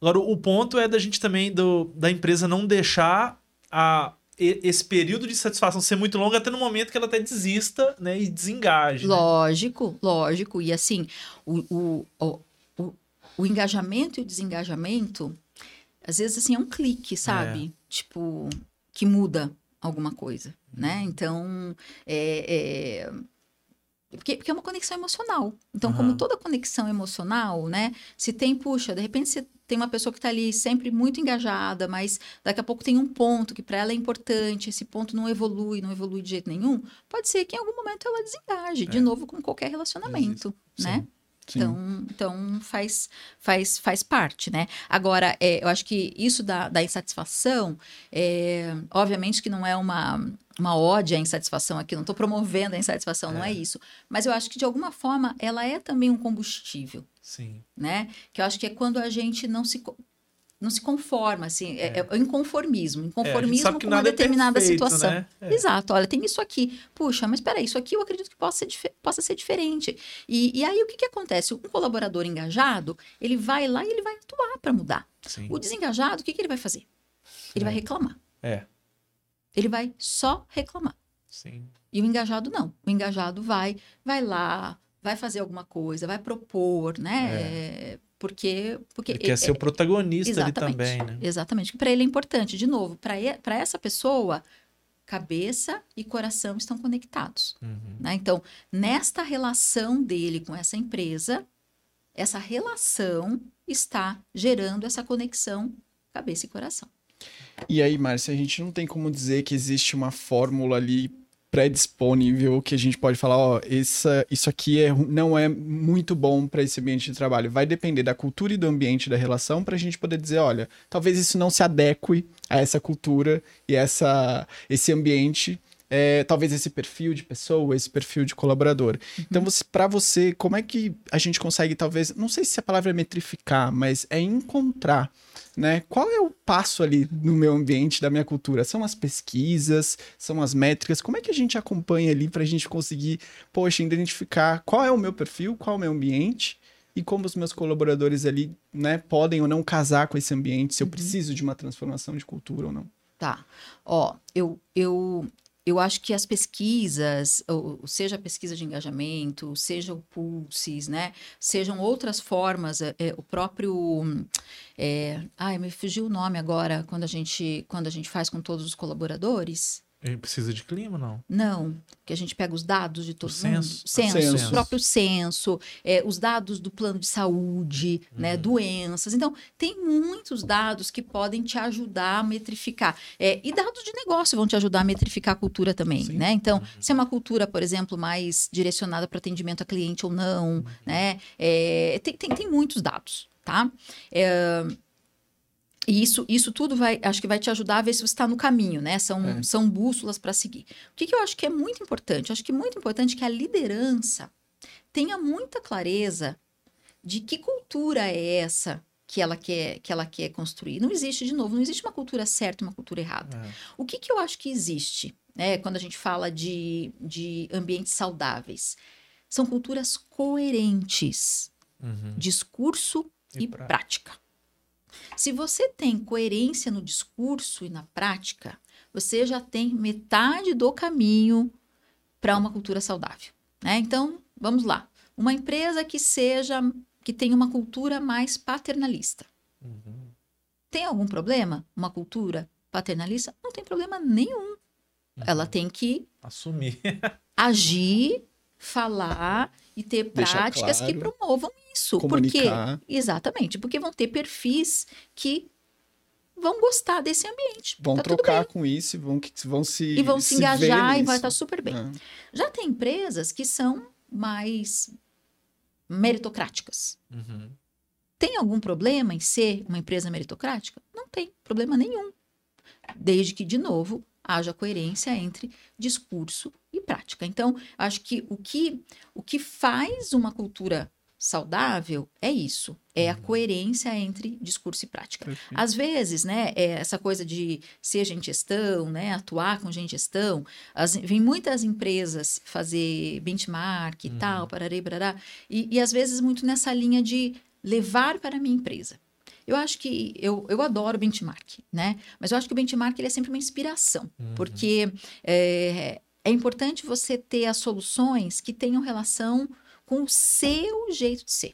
Agora, o ponto é da gente também, do, da empresa não deixar a, esse período de satisfação ser muito longo até no momento que ela até desista, né? E desengaje. né? Lógico, lógico. E assim, o, o, o, o, engajamento e o desengajamento, às vezes, assim, é um clique, sabe? Tipo, que muda alguma coisa, né? Então, é... é- Porque, porque é uma conexão emocional. Então, como Aham. toda conexão emocional, né? Se tem, puxa, de repente você tem uma pessoa que está ali sempre muito engajada, mas daqui a pouco tem um ponto que para ela é importante, esse ponto não evolui, não evolui de jeito nenhum, pode ser que em algum momento ela desengaje, de É. novo, com qualquer relacionamento, né? Sim. Então, então faz, faz, faz parte, né? Agora, é, eu acho que isso da, da insatisfação, é, obviamente que não é uma, uma ode à insatisfação aqui, não estou promovendo a insatisfação, não é É. isso. Mas eu acho que, de alguma forma, ela é também um combustível, Sim. né? Que eu acho que é quando a gente não se... não se conforma, assim, é, é o inconformismo. É, Inconformismo que com uma é determinada perfeito, situação. né? É. Exato, olha, tem isso aqui. Puxa, mas peraí, isso aqui eu acredito que possa ser, possa ser diferente. E, e aí o que, que acontece? Um colaborador engajado, ele vai lá e ele vai atuar para mudar. Sim. O desengajado, o que, que ele vai fazer? Ele vai reclamar. É, Ele vai só reclamar. sim. E o engajado não. O engajado vai, vai lá, vai fazer alguma coisa, vai propor, né? É, Porque, porque Ele quer ser o protagonista ali também, né? Exatamente. Para ele é importante. De novo, para essa pessoa, cabeça e coração estão conectados. Uhum. Né? Então, nesta relação dele com essa empresa, essa relação está gerando essa conexão cabeça e coração. E aí, Márcia, a gente não tem como dizer que existe uma fórmula ali pré-disponível que a gente pode falar, ó, essa, isso aqui é, não é muito bom para esse ambiente de trabalho. Vai depender da cultura e do ambiente da relação para a gente poder dizer, olha, talvez isso não se adeque a essa cultura e essa, esse ambiente. É, talvez esse perfil de pessoa, esse perfil de colaborador. Então, você, para você, como é que a gente consegue, talvez, não sei se a palavra é metrificar, mas é encontrar né? Qual é o passo ali no meu ambiente, da minha cultura? São as pesquisas, são as métricas? Como é que a gente acompanha ali para a gente conseguir, poxa, identificar qual é o meu perfil, qual é o meu ambiente e como os meus colaboradores ali, né, podem ou não casar com esse ambiente, se eu preciso de uma transformação de cultura ou não? Tá. Ó, eu, eu, eu acho que as pesquisas, ou, seja a pesquisa de engajamento, seja o Pulses, né? Sejam outras formas, é, o próprio. É, ai, me fugiu o nome agora, quando a gente, quando a gente faz com todos os colaboradores. Ele precisa de clima, não? Não, que a gente pega os dados de todo O mundo. censo. Censo, Censo. o próprio censo, é, os dados do plano de saúde, né, doenças. Então, tem muitos dados que podem te ajudar a metrificar. É, e dados de negócio vão te ajudar a metrificar a cultura também, Sim. né? Então, se é uma cultura, por exemplo, mais direcionada para atendimento a cliente ou não, né? É, tem, tem, tem muitos dados, tá? É, e isso, isso tudo vai, acho que vai te ajudar a ver se você está no caminho, né? São, É. são bússolas para seguir. O que, que eu acho que é muito importante? Eu acho que é muito importante que a liderança tenha muita clareza de que cultura é essa que ela quer, que ela quer construir. Não existe, de novo, não existe uma cultura certa e uma cultura errada. É. O que, que eu acho que existe, né, quando a gente fala de, de ambientes saudáveis? São culturas coerentes, Uhum. discurso E e, prática. prática. Se você tem coerência no discurso e na prática, você já tem metade do caminho para uma cultura saudável. Né? Então, vamos lá. Uma empresa que seja que tenha uma cultura mais paternalista. Uhum. Tem algum problema? Uma cultura paternalista? Não tem problema nenhum. Ela tem que Assumir. [laughs] agir, falar e ter práticas que claro. promovam isso. Comunicar. Porque, exatamente, porque vão ter perfis que vão gostar desse ambiente. Vão Tá trocar com isso e vão, vão se. E vão se, ver engajar e vai estar super bem. É. Já tem empresas que são mais meritocráticas. Uhum. Tem algum problema em ser uma empresa meritocrática? Não tem problema nenhum. Desde que, de novo, haja coerência entre discurso e prática. Então, acho que o que, o que faz uma cultura saudável é isso: é a coerência entre discurso e prática. Perfeito. Às vezes, né, é essa coisa de ser gente gestão, né, atuar com gente gestão, as, vem muitas empresas fazer benchmark e tal, pararei, parará, e, e às vezes muito nessa linha de levar para a minha empresa. Eu acho que eu, eu adoro benchmark, né? Mas eu acho que o benchmark ele é sempre uma inspiração, porque é, é importante você ter as soluções que tenham relação com o seu jeito de ser.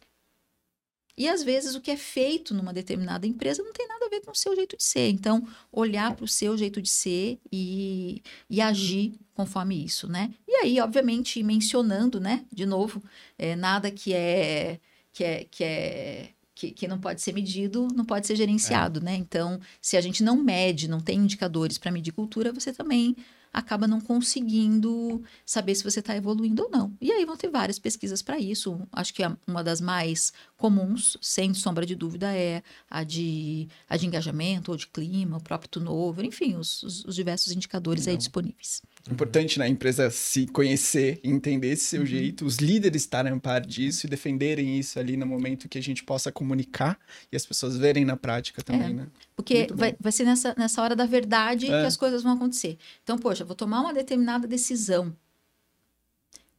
E às vezes o que é feito numa determinada empresa não tem nada a ver com o seu jeito de ser. Então, olhar para o seu jeito de ser e, e agir conforme isso, né? E aí, obviamente, mencionando, né? De novo, é, nada que é que é que é que, que não pode ser medido, não pode ser gerenciado, né? Então, se a gente não mede, não tem indicadores para medir cultura, você também acaba não conseguindo saber se você está evoluindo ou não. E aí vão ter várias pesquisas para isso. Acho que uma das mais comuns, sem sombra de dúvida, é a de, a de engajamento ou de clima, o próprio turnover, enfim, os, os, os diversos indicadores aí disponíveis. Importante, né? A empresa se conhecer, entender esse seu uhum. jeito, os líderes estarem a par disso e defenderem isso ali no momento que a gente possa comunicar e as pessoas verem na prática também, é, né? Porque vai, vai ser nessa, nessa hora da verdade é. que as coisas vão acontecer. Então, poxa, vou tomar uma determinada decisão.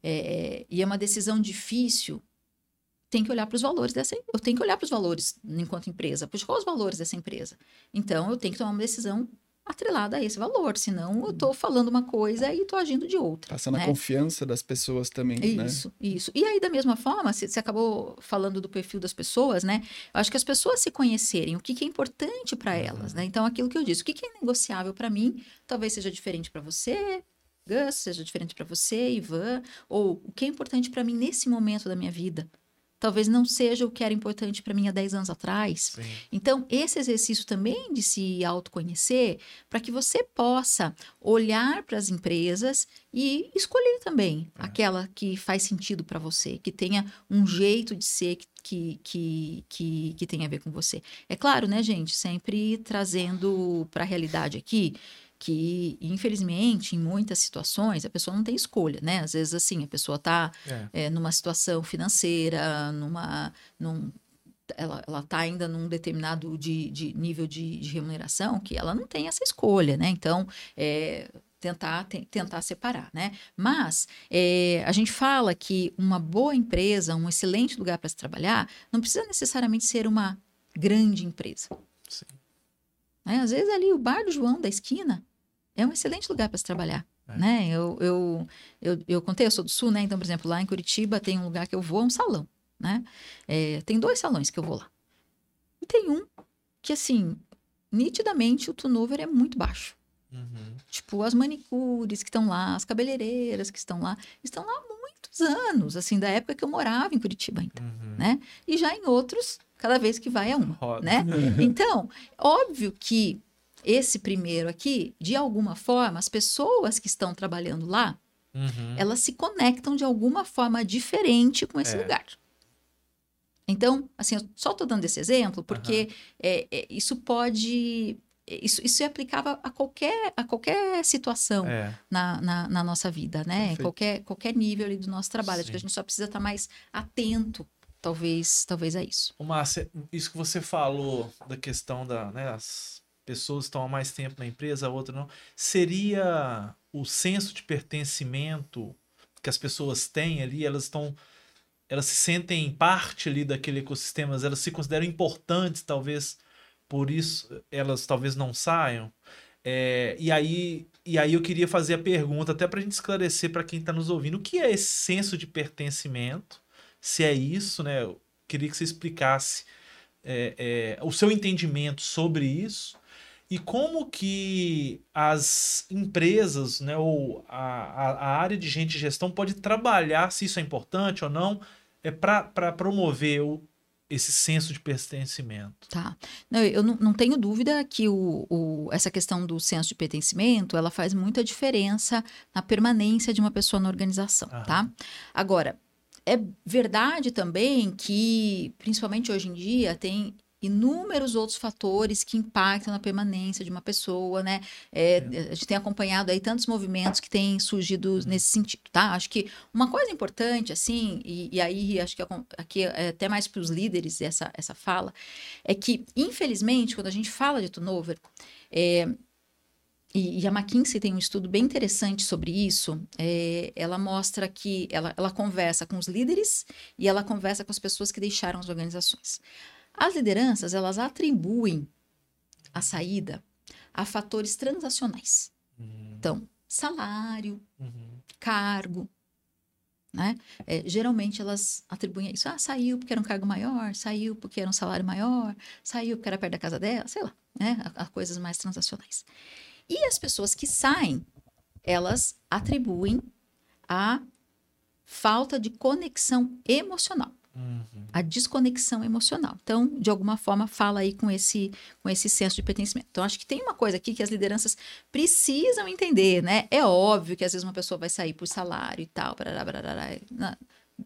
É, e é uma decisão difícil, tem que olhar para os valores dessa eu tenho que olhar para os valores enquanto empresa quais os valores dessa empresa então eu tenho que tomar uma decisão atrelada a esse valor, senão eu estou falando uma coisa e estou agindo de outra. Passando né? a confiança das pessoas também, isso, né? Isso, isso. E aí, da mesma forma, você, você acabou falando do perfil das pessoas, né? Eu acho que as pessoas se conhecerem, o que, que é importante para uhum. elas, né? Então, aquilo que eu disse, o que, que é negociável para mim, talvez seja diferente para você, Gus, seja diferente para você, Ivan, ou o que é importante para mim nesse momento da minha vida, talvez não seja o que era importante para mim há 10 anos atrás. Sim. Então, esse exercício também de se autoconhecer, para que você possa olhar para as empresas e escolher também é. aquela que faz sentido para você, que tenha um jeito de ser que, que, que, que tenha a ver com você. É claro, né, gente? Sempre trazendo para a realidade aqui que, infelizmente, em muitas situações, a pessoa não tem escolha, né? Às vezes, assim, a pessoa está é. é, numa situação financeira, numa. Num, ela está ainda num determinado de, de nível de, de, remuneração que ela não tem essa escolha, né? Então, é, tentar, tentar separar, né? Mas é, a gente fala que uma boa empresa, um excelente lugar para se trabalhar, não precisa necessariamente ser uma grande empresa. Sim. Né? Às vezes ali o bar do João da esquina é um excelente lugar para se trabalhar. É. Né? Eu, eu, eu, eu contei, eu sou do Sul, né? Então, por exemplo, lá em Curitiba tem um lugar que eu vou, é um salão, né? É, tem dois salões que eu vou lá. E tem um que, assim, nitidamente o turnover é muito baixo. Uhum. Tipo, as manicures que estão lá, as cabeleireiras que estão lá, estão lá há muitos anos, assim, da época que eu morava em Curitiba ainda, uhum. né? E já em outros, cada vez que vai é uma, Roda. né? [laughs] Então, óbvio que esse primeiro aqui, de alguma forma, as pessoas que estão trabalhando lá, uhum. elas se conectam de alguma forma diferente com esse é. lugar. Então, assim, eu só estou dando esse exemplo porque uhum. é, é, isso pode. Isso, isso é aplicável a qualquer, a qualquer situação é. na, na, na, nossa vida, né? Qualquer, qualquer nível ali do nosso trabalho. Sim. Acho que a gente só precisa estar mais atento talvez talvez a isso. O Márcia, isso que você falou da questão da, né, as pessoas estão há mais tempo na empresa, a outra não. Seria o senso de pertencimento que as pessoas têm ali, elas estão elas se sentem parte ali daquele ecossistema, elas se consideram importantes, talvez por isso elas talvez não saiam. É, e aí e aí eu queria fazer a pergunta até para a gente esclarecer para quem está nos ouvindo o que é esse senso de pertencimento, se é isso, né? Eu queria que você explicasse é, é, o seu entendimento sobre isso e como que as empresas, né, ou a, a área de gente de gestão pode trabalhar, se isso é importante ou não, é para promover o, esse senso de pertencimento. Tá. Não, eu não, não tenho dúvida que o, o, essa questão do senso de pertencimento, ela faz muita diferença na permanência de uma pessoa na organização, Aham. tá? Agora, é verdade também que, principalmente hoje em dia, tem inúmeros outros fatores que impactam na permanência de uma pessoa, né? É, é. A gente tem acompanhado aí tantos movimentos que têm surgido uhum. nesse sentido, tá? Acho que uma coisa importante, assim, e, e aí acho que aqui é até mais para os líderes essa, essa fala, é que, infelizmente, quando a gente fala de turnover, é, e, e, a McKinsey tem um estudo bem interessante sobre isso. É, ela mostra que ela, ela conversa com os líderes e ela conversa com as pessoas que deixaram as organizações. As lideranças, elas atribuem a saída a fatores transacionais. Uhum. Então, salário, uhum. cargo, né? É, geralmente elas atribuem isso. Ah, saiu porque era um cargo maior, saiu porque era um salário maior, saiu porque era perto da casa dela, sei lá, né? A, a coisas mais transacionais. E as pessoas que saem, elas atribuem a falta de conexão emocional. Uhum. a desconexão emocional. Então, de alguma forma, fala aí com esse, com esse senso de pertencimento. Então, acho que tem uma coisa aqui que as lideranças precisam entender, né? É óbvio que às vezes uma pessoa vai sair por salário e tal, barará, barará, na-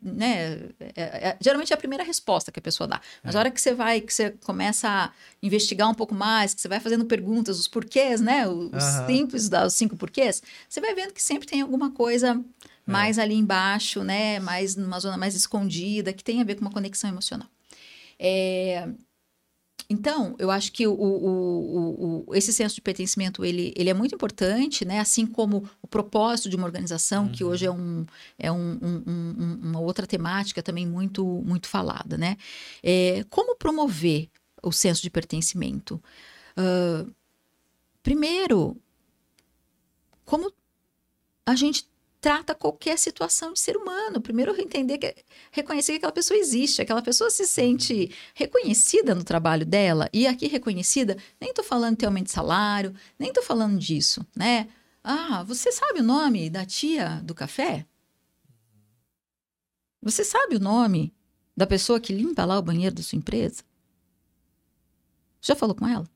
né? É- é- geralmente é a primeira resposta que a pessoa dá. Mas a hora que você vai, que você começa a investigar um pouco mais, que você vai fazendo perguntas, os porquês, né? Os Aham. simples, os cinco porquês, você vai vendo que sempre tem alguma coisa mais ali embaixo, né? Mais numa zona mais escondida, que tem a ver com uma conexão emocional. É, Então, eu acho que o, o- o- esse senso de pertencimento ele, ele é muito importante, né? Assim como o propósito de uma organização, que hoje é, um, é um- um- um- uma outra temática também muito, muito falada, né? É, como promover o senso de pertencimento? Ah, primeiro, como a gente trata qualquer situação de ser humano. Primeiro, entender que reconhecer que aquela pessoa existe, aquela pessoa se sente reconhecida no trabalho dela. E aqui reconhecida, nem tô falando de aumento de salário, nem tô falando disso, né? Ah, você sabe o nome da tia do café? Você sabe o nome da pessoa que limpa lá o banheiro da sua empresa? Já falou com ela?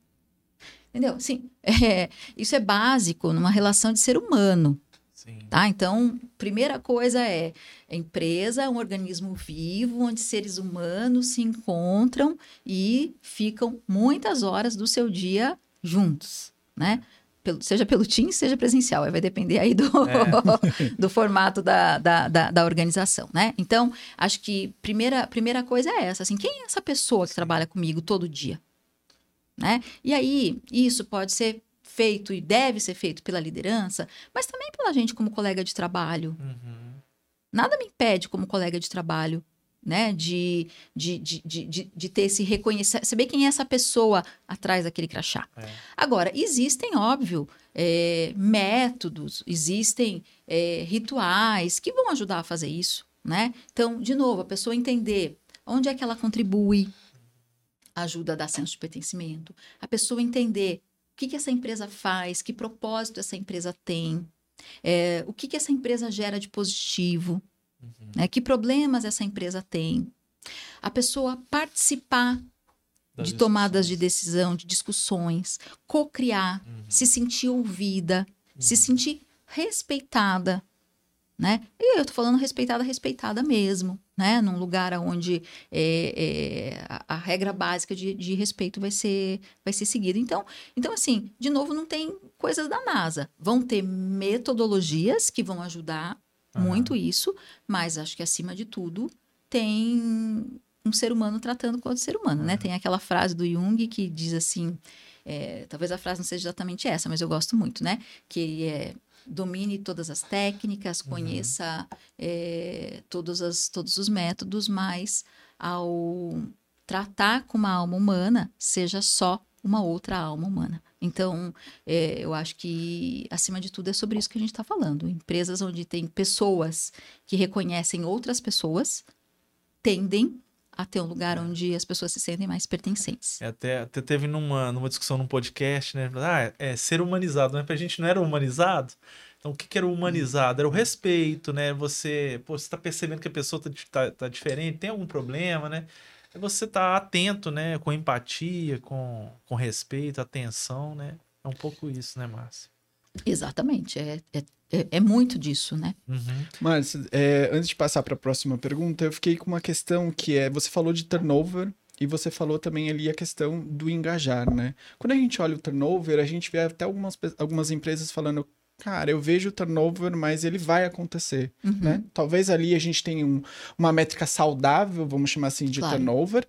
Entendeu? Sim, [laughs] é, isso é básico numa relação de ser humano. Sim. Tá? Então, primeira coisa é, a empresa é um organismo vivo onde seres humanos se encontram e ficam muitas horas do seu dia juntos, né? Pelo- seja pelo Teams, seja presencial, aí vai depender aí do, [laughs] do formato da, da, da, da organização, né? Então, acho que primeira, primeira coisa é essa, assim, quem é essa pessoa que trabalha comigo todo dia? Né? E aí, isso pode ser feito e deve ser feito pela liderança, mas também pela gente como colega de trabalho. Uhum. Nada me impede, como colega de trabalho, né, de, de, de, de, de, ter esse reconhecer, saber quem é essa pessoa atrás daquele crachá. É. Agora, existem, óbvio, é, métodos, existem é, rituais que vão ajudar a fazer isso, né? Então, de novo, a pessoa entender onde é que ela contribui, ajuda a dar senso de pertencimento. A pessoa entender que, que essa empresa faz, que propósito essa empresa tem, é, o que, que essa empresa gera de positivo, Uhum. né? que problemas essa empresa tem. A pessoa participar Das de tomadas de discussões. decisão, de discussões, co-criar, Uhum. se sentir ouvida, se Uhum. sentir respeitada, né? E eu tô falando respeitada, respeitada mesmo, né? Num lugar onde é, é, a, a regra básica de, de respeito vai ser, vai ser seguida. Então, então, assim, de novo, não tem coisas da NASA. Vão ter metodologias que vão ajudar Aham. muito isso, mas acho que acima de tudo tem um ser humano tratando com outro ser humano, né? Aham. Tem aquela frase do Jung que diz assim, é, talvez a frase não seja exatamente essa, mas eu gosto muito, né? Que é domine todas as técnicas, Uhum. conheça é, todos, as, todos os métodos, mas ao tratar com uma alma humana, seja só uma outra alma humana. Então, é, eu acho que, acima de tudo, é sobre isso que a gente está falando. Empresas onde tem pessoas que reconhecem outras pessoas tendem a ter um lugar onde as pessoas se sentem mais pertencentes. É, Até, até teve numa, numa discussão num podcast, né? Ah, é ser humanizado, né? Pra gente não era humanizado. Então, o que, que era humanizado? Era o respeito, né? Você, pô, você tá percebendo que a pessoa tá, tá, tá diferente, tem algum problema, né? É você tá atento, né? Com empatia, com, com respeito, atenção, né? É um pouco isso, né, Márcia? Exatamente. É, é, é, é muito disso, né? Uhum. Mas, é, antes de passar para a próxima pergunta, eu fiquei com uma questão que é: você falou de turnover e você falou também ali a questão do engajar, né? Quando a gente olha o turnover, a gente vê até algumas, algumas empresas falando. Cara, eu vejo o turnover, mas ele vai acontecer, Uhum. né? Talvez ali a gente tenha um- uma métrica saudável, vamos chamar assim, de Claro. turnover,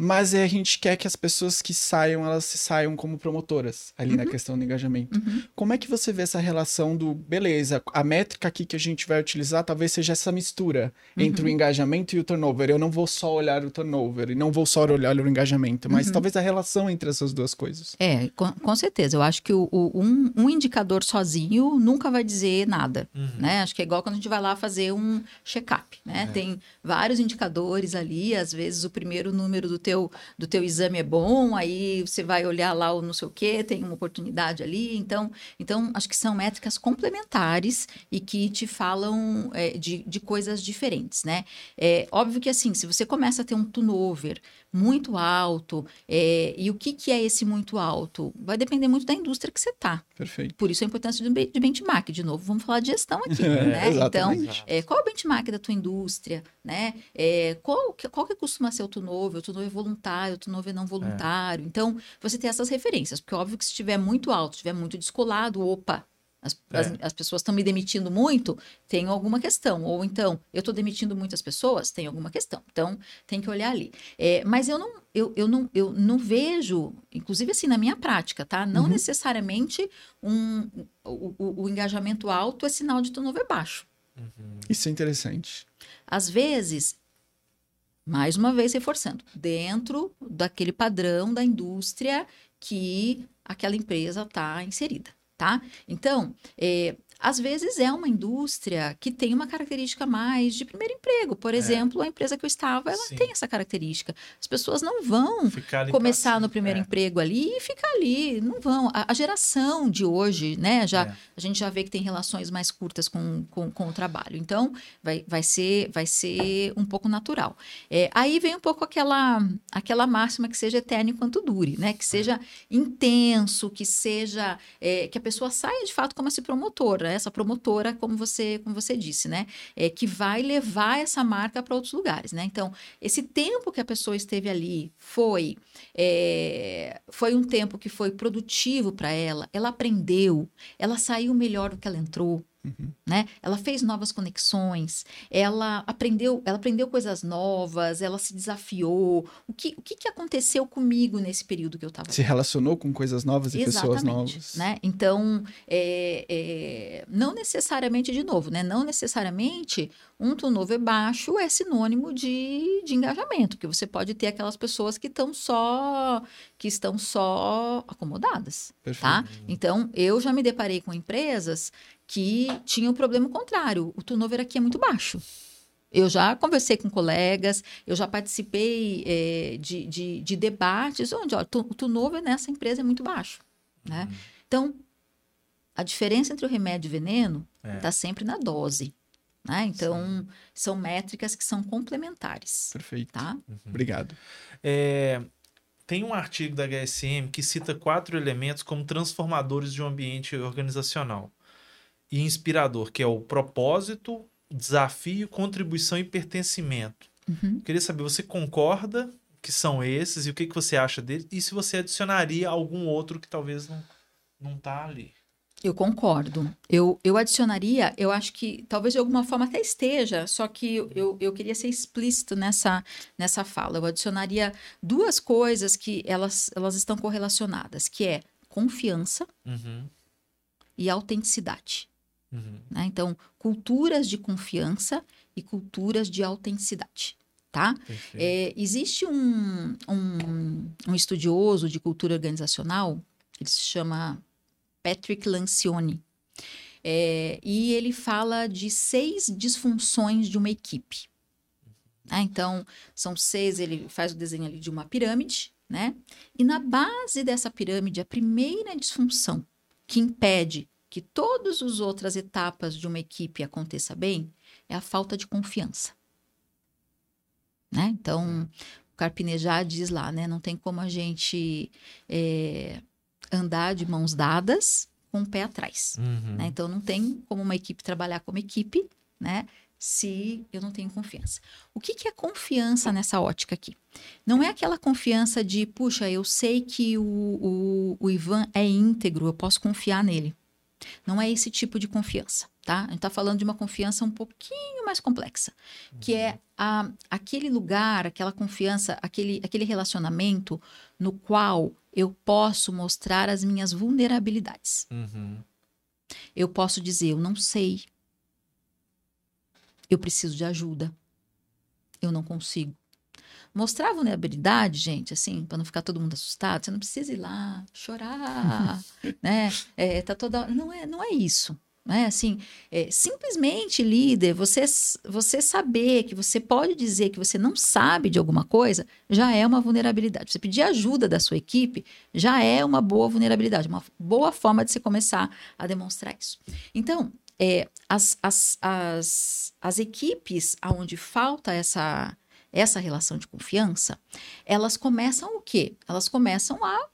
mas é, a gente quer que as pessoas que saiam, elas se saiam como promotoras ali na questão do engajamento. Uhum. Como é que você vê essa relação do, beleza, a métrica aqui que a gente vai utilizar talvez seja essa mistura entre o Uhum. engajamento e o turnover. Eu não vou só olhar o turnover e não vou só olhar o engajamento, mas Uhum. talvez a relação entre essas duas coisas. É, com, com certeza. Eu acho que o, o- um, um indicador sozinho nunca vai dizer nada. Uhum. né? Acho que é igual quando a gente vai lá fazer um check-up, né? Tem vários indicadores ali, às vezes o primeiro número do teu, do teu exame é bom, aí você vai olhar lá o não sei o quê, tem uma oportunidade ali. Então, então acho que são métricas complementares e que te falam é, de, de coisas diferentes, né? É óbvio que assim, se você começa a ter um turnover muito alto, é, e o que, que é esse muito alto? Vai depender muito da indústria que você está. Perfeito. Por isso a importância de, de benchmark. De novo, vamos falar de gestão aqui, [laughs] É, né? Então, exatamente. é, qual é o benchmark da tua indústria, né? É, qual, que, qual que costuma ser o turnover? O turnover é voluntário, o turnover não voluntário. Então, você tem essas referências, porque óbvio que se estiver muito alto, estiver muito descolado, opa, as, as, É. as pessoas estão me demitindo muito, tem alguma questão. Ou então, eu estou demitindo muitas pessoas, tem alguma questão. Então, tem que olhar ali. É, mas eu não, eu, eu, não, eu não vejo, inclusive assim, na minha prática, tá? Não Uhum. necessariamente um, o, o- o engajamento alto é sinal de turnover baixo. Isso é interessante. Às vezes, mais uma vez reforçando, dentro daquele padrão da indústria que aquela empresa está inserida, tá? Então, é, às vezes é uma indústria que tem uma característica mais de primeiro emprego. Por exemplo, a empresa que eu estava, ela Sim. tem essa característica. As pessoas não vão começar no primeiro É. emprego ali e ficar ali, não vão. A, a geração de hoje, né, já É. a gente já vê que tem relações mais curtas com, com, com o trabalho. Então, vai, vai, ser, vai ser um pouco natural. É, aí vem um pouco aquela, aquela máxima que seja eterno enquanto dure, né? Que seja intenso, que seja... é, que a pessoa saia, de fato, como essa promotora. Essa promotora, como você, como você disse, né? É, que vai levar essa marca para outros lugares, né? Então, esse tempo que a pessoa esteve ali foi... é, foi um tempo que foi produtivo para ela, ela aprendeu, ela saiu melhor do que ela entrou. Né? Ela fez novas conexões, ela aprendeu, ela aprendeu coisas novas, ela se desafiou. O que, o que, que aconteceu comigo nesse período que eu estava Se relacionou com coisas novas e pessoas novas. né? Então, é, é, não necessariamente, de novo, né? Não necessariamente um turnover baixo é sinônimo de, de engajamento, porque você pode ter aquelas pessoas que estão só que estão só acomodadas, Perfeito. tá? Então, eu já me deparei com empresas que tinham o problema contrário. O turnover aqui é muito baixo. Eu já conversei com colegas, eu já participei é, de, de, de debates onde ó, o turnover nessa empresa é muito baixo. Né? Então, a diferença entre o remédio e o veneno É. está sempre na dose. Né? Então, são métricas que são complementares. Perfeito. Tá? Obrigado. É, tem um artigo da HSM que cita quatro elementos como transformadores de um ambiente organizacional e inspirador, que é o propósito, desafio, contribuição e pertencimento. Uhum. Queria saber, você concorda que são esses e o que, que você acha deles? E se você adicionaria algum outro que talvez não, não tá ali? Eu concordo. Eu, eu adicionaria, eu acho que talvez de alguma forma até esteja, só que eu, eu queria ser explícito nessa, nessa fala. Eu adicionaria duas coisas que elas, elas estão correlacionadas, que é confiança Uhum, e autenticidade. uhum. né? Então, culturas de confiança e culturas de autenticidade, tá? É, existe um, um, um estudioso de cultura organizacional, ele se chama Patrick Lancioni, É, e ele fala de seis disfunções de uma equipe. né? Então, são seis, ele faz o desenho ali de uma pirâmide, né? E na base dessa pirâmide, a primeira disfunção que impede que todas as outras etapas de uma equipe aconteça bem é a falta de confiança. Né? Então, o diz lá, né? Não tem como a gente é, andar de mãos dadas com o pé atrás. Uhum. né? Então, não tem como uma equipe trabalhar como equipe, né? Se eu não tenho confiança. O que, que é confiança nessa ótica aqui? Não é aquela confiança de, puxa, eu sei que o, o, o Ivan é íntegro, eu posso confiar nele. Não é esse tipo de confiança, tá? A gente está falando de uma confiança um pouquinho mais complexa, que é a, aquele lugar, aquela confiança, aquele, aquele relacionamento no qual eu posso mostrar as minhas vulnerabilidades. Uhum. Eu posso dizer, eu não sei. Eu preciso de ajuda. Eu não consigo. Mostrar vulnerabilidade, gente, assim, para não ficar todo mundo assustado, você não precisa ir lá chorar, [laughs] né? É, tá toda não é, não é isso. Né? Assim, é, simplesmente, líder, você, você saber que você pode dizer que você não sabe de alguma coisa já é uma vulnerabilidade. Você pedir ajuda da sua equipe já é uma boa vulnerabilidade, uma boa forma de você começar a demonstrar isso. Então, é, as, as, as, as equipes onde falta essa, essa relação de confiança, elas começam o quê? Elas começam a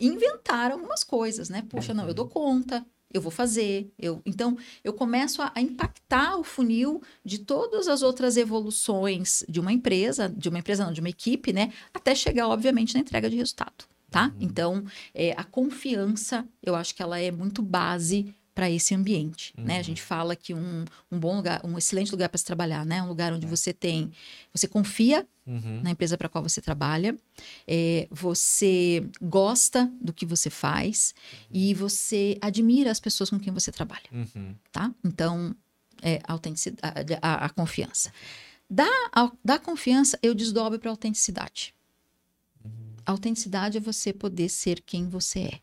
inventar algumas coisas, né? Poxa, não, eu dou conta, eu vou fazer. Eu, então, eu começo a, a, impactar o funil de todas as outras evoluções de uma empresa, de uma empresa, não, de uma equipe, né? Até chegar, obviamente, na entrega de resultado, tá? Uhum. Então, é, a confiança, eu acho que ela é muito base para esse ambiente, uhum. né? A uhum. gente fala que um, um bom lugar, um excelente lugar para se trabalhar, né? Um lugar onde é. você tem, você confia uhum. na empresa para qual você trabalha, é, você gosta do que você faz uhum. e você admira as pessoas com quem você trabalha, uhum. tá? Então, é a autenticidade, a, a confiança. Da, a, da confiança, eu desdobro para autenticidade. Uhum. A autenticidade é você poder ser quem você é.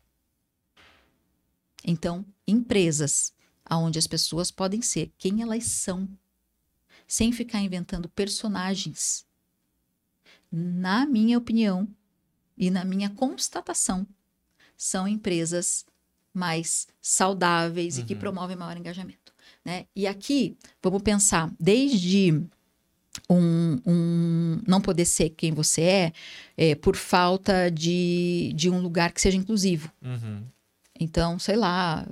Então, empresas onde as pessoas podem ser quem elas são, sem ficar inventando personagens, na minha opinião e na minha constatação, são empresas mais saudáveis uhum. e que uhum. promovem maior engajamento. Né? E aqui, vamos pensar, desde um, um, não poder ser quem você é, é por falta de, de um lugar que seja inclusivo. Uhum. Então, sei lá,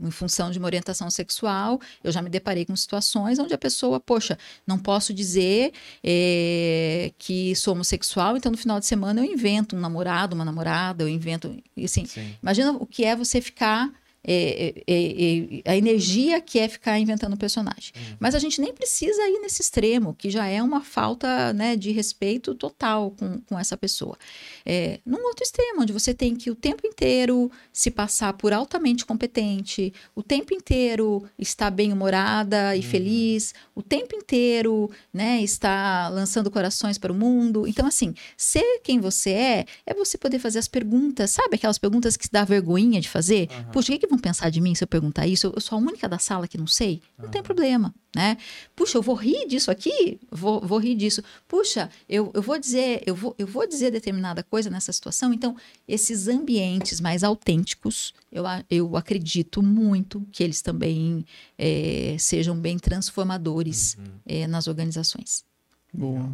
em função de uma orientação sexual, eu já me deparei com situações onde a pessoa, poxa, não posso dizer é, que sou homossexual, então no final de semana eu invento um namorado, uma namorada, eu invento. Assim, Sim. imagina o que é você ficar é, é, é, é, a energia que é ficar inventando personagem. Uhum. Mas a gente nem precisa ir nesse extremo, que já é uma falta né, de respeito total com, com essa pessoa. É, num outro extremo, onde você tem que o tempo inteiro se passar por altamente competente, o tempo inteiro estar bem-humorada e uhum. feliz, o tempo inteiro né, estar lançando corações para o mundo. Então, assim, ser quem você é, é você poder fazer as perguntas, sabe aquelas perguntas que dá vergonha de fazer? Uhum. Puxa, o que, que vão pensar de mim se eu perguntar isso? Eu sou a única da sala que não sei? Não uhum. tem problema, né? Puxa, eu vou rir disso aqui? Vou, vou rir disso. Puxa, eu, eu vou dizer, eu vou, eu vou dizer determinada coisa nessa situação. Então, esses ambientes mais autênticos, eu, eu acredito muito que eles também é, sejam bem transformadores uhum. é, nas organizações. Boa.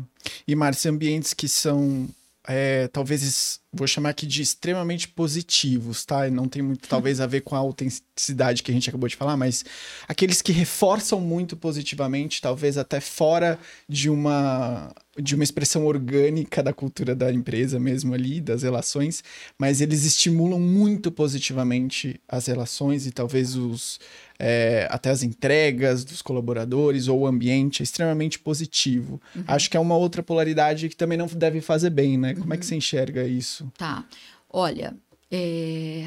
E, Márcia, ambientes que são é, talvez vou chamar aqui de extremamente positivos, tá? E não tem muito talvez a ver com a autenticidade que a gente acabou de falar, mas aqueles que reforçam muito positivamente, talvez até fora de uma de uma expressão orgânica da cultura da empresa mesmo ali, das relações, mas eles estimulam muito positivamente as relações e talvez os é, até as entregas dos colaboradores ou o ambiente é extremamente positivo. Uhum. Acho que é uma outra polaridade que também não deve fazer bem, né? Como é que uhum. você enxerga isso? Isso? Tá. Olha, é...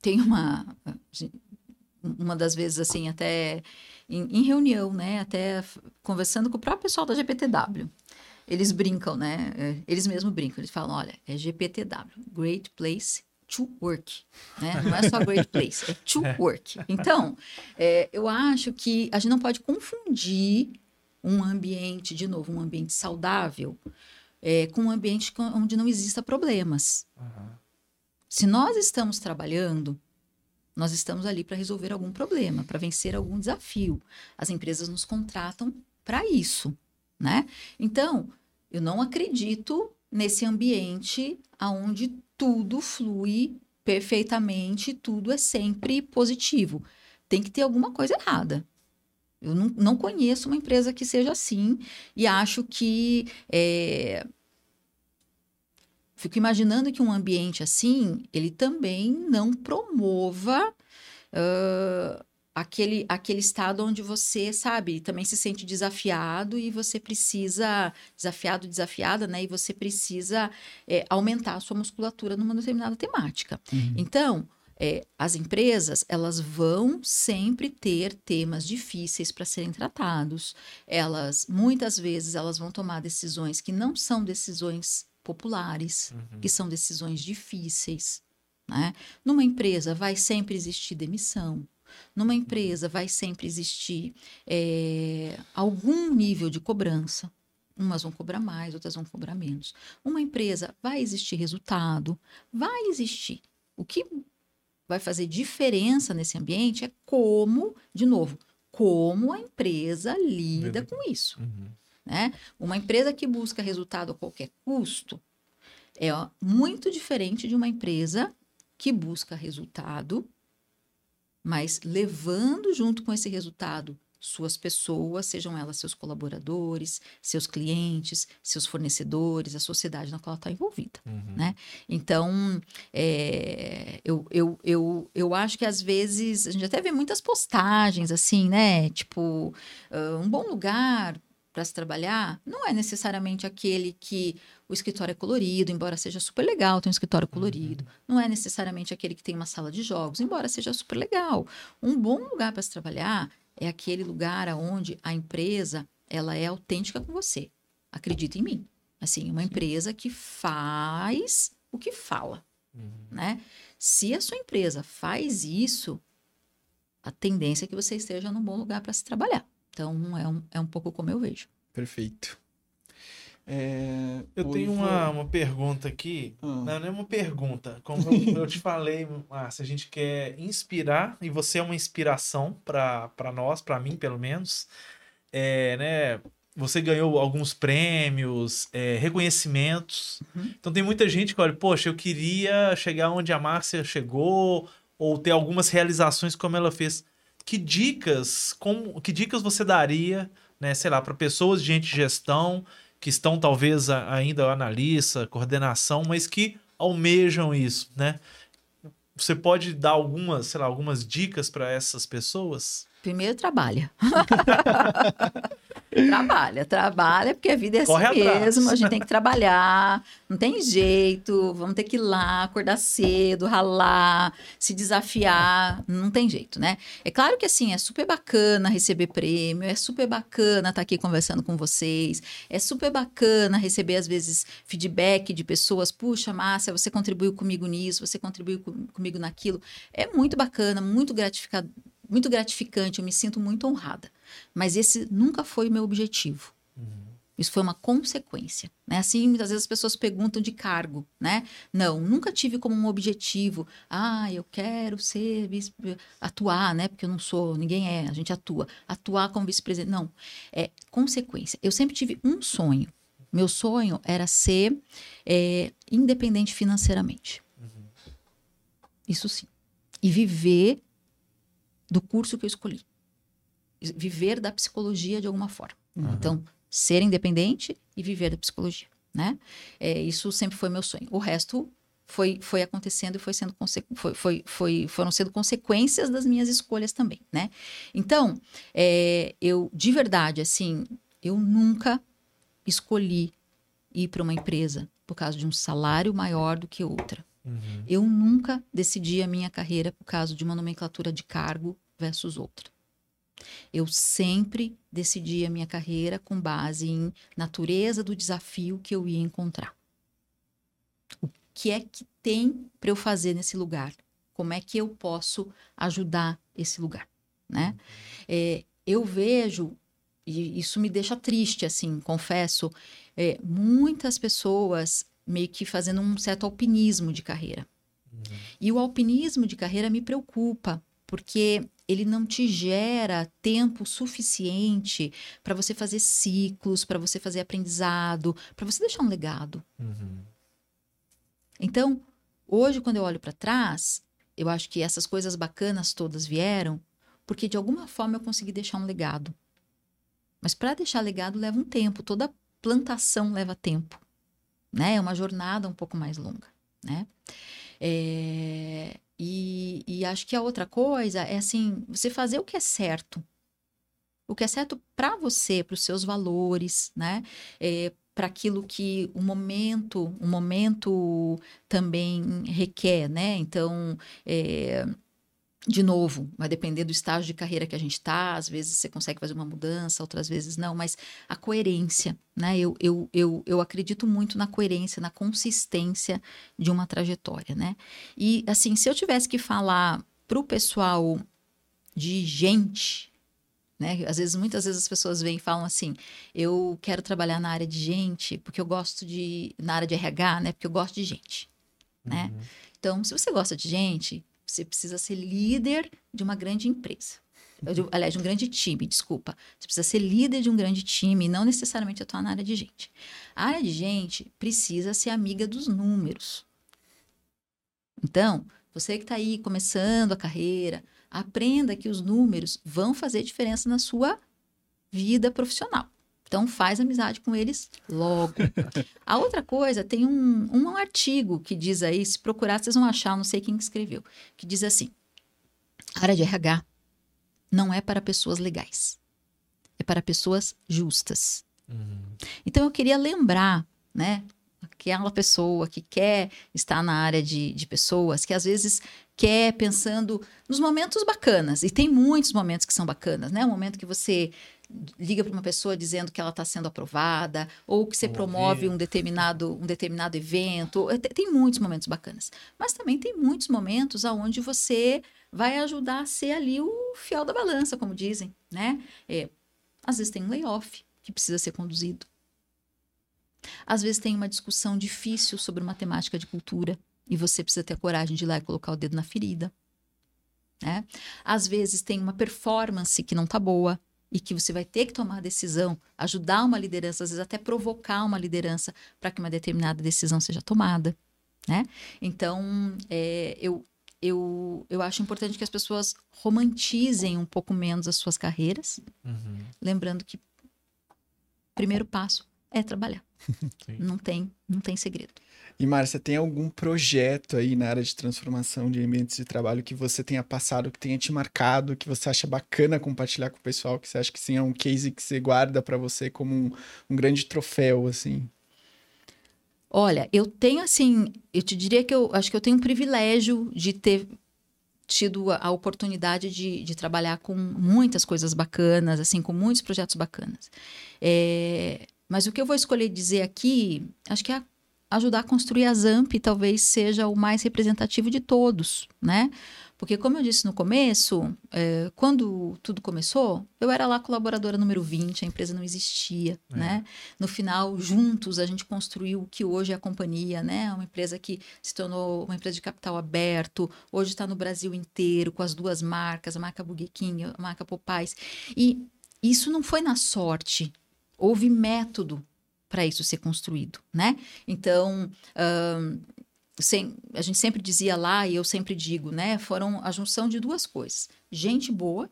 tem uma. Uma das vezes, assim, até em, em reunião, né? Até conversando com o próprio pessoal da GPTW eles brincam, né? É, eles mesmos brincam. Eles falam: olha, é GPTW, Great Place to Work, né? Não é só Great Place, é to [laughs] é. Work. Então, é, eu acho que a gente não pode confundir um ambiente, de novo, um ambiente saudável é, com um ambiente onde não exista problemas. Uhum. Se nós estamos trabalhando, nós estamos ali para resolver algum problema, para vencer algum desafio. As empresas nos contratam para isso, né? Então, eu não acredito nesse ambiente onde tudo flui perfeitamente, tudo é sempre positivo. Tem que ter alguma coisa errada. Eu não, não conheço uma empresa que seja assim e acho que. É... Fico imaginando que um ambiente assim, ele também não promova uh, aquele, aquele estado onde você, sabe, também se sente desafiado e você precisa, desafiado, desafiada, né? E você precisa é, aumentar a sua musculatura numa determinada temática. Uhum. Então, é, as empresas elas vão sempre ter temas difíceis para serem tratados. Elas muitas vezes elas vão tomar decisões que não são decisões populares, uhum. que são decisões difíceis. Né? Numa empresa vai sempre existir demissão, Numa empresa vai sempre existir é, algum nível de cobrança. Umas vão cobrar mais, outras vão cobrar menos. Uma empresa vai existir resultado, vai existir. O que vai fazer diferença nesse ambiente é como, de novo, como a empresa lida com isso. Uhum. Né? Uma empresa que busca resultado a qualquer custo é muito diferente de uma empresa que busca resultado, mas levando junto com esse resultado suas pessoas, sejam elas seus colaboradores, seus clientes, seus fornecedores, a sociedade na qual ela está envolvida. Uhum. Né? Então, é, eu, eu, eu, eu acho que às vezes a gente até vê muitas postagens assim, né? Tipo, uh, um bom lugar para se trabalhar não é necessariamente aquele que o escritório é colorido, embora seja super legal ter um escritório colorido. Não é necessariamente aquele que tem uma sala de jogos, embora seja super legal. Um bom lugar para se trabalhar é aquele lugar onde a empresa ela é autêntica com você. Acredita em mim. Assim, uma empresa que faz o que fala, Uhum. né? Se a sua empresa faz isso, a tendência é que você esteja num bom lugar para se trabalhar. Então, é um, é um pouco como eu vejo. Perfeito. É, Eu tenho uma, uma pergunta aqui. Ah. Não, não é uma pergunta. Como eu, eu te falei, Márcia, a gente quer inspirar, e você é uma inspiração para nós, para mim, pelo menos. É, né, você ganhou alguns prêmios, é, reconhecimentos. Uhum. Então tem muita gente que olha, poxa, eu queria chegar onde a Márcia chegou, ou ter algumas realizações como ela fez. Que dicas, como, que dicas você daria, né, sei lá, para pessoas de gente de gestão que estão talvez ainda analista, coordenação, mas que almejam isso, né? Você pode dar algumas, sei lá, algumas dicas para essas pessoas? Primeiro, trabalha. [laughs] [laughs] trabalha, trabalha, porque a vida é Corre assim atrás. mesmo. A gente tem que trabalhar, não tem jeito. Vamos ter que ir lá, acordar cedo, ralar, se desafiar. Não tem jeito, né? É claro que assim, é super bacana receber prêmio, é super bacana estar aqui conversando com vocês, é super bacana receber, às vezes, feedback de pessoas. Puxa, Márcia, você contribuiu comigo nisso, você contribuiu com- comigo naquilo. É muito bacana, muito gratificado muito gratificante, eu me sinto muito honrada. Mas esse nunca foi o meu objetivo. Isso foi uma consequência, né? Assim, muitas vezes as pessoas perguntam de cargo, né? Não, nunca tive como um objetivo. Ah, eu quero ser vice, atuar, né? Porque eu não sou, ninguém é, a gente atua. Atuar como vice-presidente, não. É consequência. Eu sempre tive um sonho. Meu sonho era ser é, independente financeiramente. Isso sim. E viver do curso que eu escolhi. Viver da psicologia de alguma forma. Então, ser independente e viver da psicologia, né? É, isso sempre foi meu sonho. O resto foi, foi acontecendo e foi sendo foi, foi, foi, foram sendo consequências das minhas escolhas também, né? Então, é, eu de verdade, assim, eu nunca escolhi ir para uma empresa por causa de um salário maior do que outra. Uhum. Eu nunca decidi a minha carreira por causa de uma nomenclatura de cargo versus outra. Eu sempre decidi a minha carreira com base em natureza do desafio que eu ia encontrar. O que é que tem para eu fazer nesse lugar? Como é que eu posso ajudar esse lugar, né? É, eu vejo e isso me deixa triste, assim, confesso, é, muitas pessoas meio que fazendo um certo alpinismo de carreira. E o alpinismo de carreira me preocupa, porque ele não te gera tempo suficiente para você fazer ciclos, para você fazer aprendizado, para você deixar um legado. Uhum. Então, hoje, quando eu olho para trás, eu acho que essas coisas bacanas todas vieram porque, de alguma forma, eu consegui deixar um legado. Mas para deixar legado leva um tempo, toda plantação leva tempo. Né? É uma jornada um pouco mais longa. Né? É, E, e acho que a outra coisa é assim, você fazer o que é certo. O que é certo para você, para os seus valores, né? É, para aquilo que o momento, o momento também requer, né? Então, é, de novo, vai depender do estágio de carreira que a gente está. Às vezes você consegue fazer uma mudança, outras vezes não, mas a coerência, né? Eu, eu, eu, eu acredito muito na coerência, na consistência de uma trajetória, né? E assim, se eu tivesse que falar para o pessoal de gente. Né? Às vezes, muitas vezes as pessoas vêm e falam assim: eu quero trabalhar na área de gente, porque eu gosto de. na área de RH, né? Porque eu gosto de gente. Né? Uhum. Então, se você gosta de gente, você precisa ser líder de uma grande empresa. Eu aliás, de um grande time, desculpa. Você precisa ser líder de um grande time não necessariamente atuar na área de gente. A área de gente precisa ser amiga dos números. Então, você que está aí começando a carreira, aprenda que os números vão fazer diferença na sua vida profissional. Então, faz amizade com eles logo. A outra coisa, tem um, um artigo que diz aí, se procurar, vocês vão achar, não sei quem que escreveu, que diz assim: a área de RH não é para pessoas legais, é para pessoas justas. Uhum. Então, eu queria lembrar, né? Aquela pessoa que quer estar na área de, de pessoas, que às vezes quer pensando nos momentos bacanas, e tem muitos momentos que são bacanas, né? O momento que você liga para uma pessoa dizendo que ela está sendo aprovada, ou que você Promover. promove um determinado, um determinado evento. É, Tem tem muitos momentos bacanas. Mas também tem muitos momentos onde você vai ajudar a ser ali o fiel da balança, como dizem, né? É, às vezes tem um layoff que precisa ser conduzido. Às vezes tem uma discussão difícil sobre uma temática de cultura e você precisa ter a coragem de ir lá e colocar o dedo na ferida. Né? Às vezes tem uma performance que não tá boa e que você vai ter que tomar a decisão, ajudar uma liderança, às vezes até provocar uma liderança para que uma determinada decisão seja tomada. Né? Então, é, eu, eu, eu acho importante que as pessoas romantizem um pouco menos as suas carreiras, Uhum. lembrando que o primeiro passo é trabalhar. [laughs] Sim. Não tem, não tem segredo. E Márcia, tem algum projeto aí na área de transformação de ambientes de trabalho que você tenha passado, que tenha te marcado, que você acha bacana compartilhar com o pessoal, que você acha que sim, é um case que você guarda para você como um, um grande troféu, assim? Olha, eu tenho assim, eu te diria que eu acho que eu tenho um privilégio de ter tido a, a oportunidade de, de trabalhar com muitas coisas bacanas, assim, com muitos projetos bacanas. É, mas o que eu vou escolher dizer aqui, acho que é ajudar a construir a ZAMP talvez seja o mais representativo de todos, né? Porque, como eu disse no começo, é, quando tudo começou, eu era lá colaboradora número 20, a empresa não existia, É. né? No final, juntos, a gente construiu o que hoje é a companhia, né? Uma empresa que se tornou uma empresa de capital aberto, hoje está no Brasil inteiro, com as duas marcas, a marca Burger King, a marca Popeyes. E isso não foi na sorte, houve método para isso ser construído, né? Então, sem- a gente sempre dizia lá, e eu sempre digo, né? Foram a junção de duas coisas: gente boa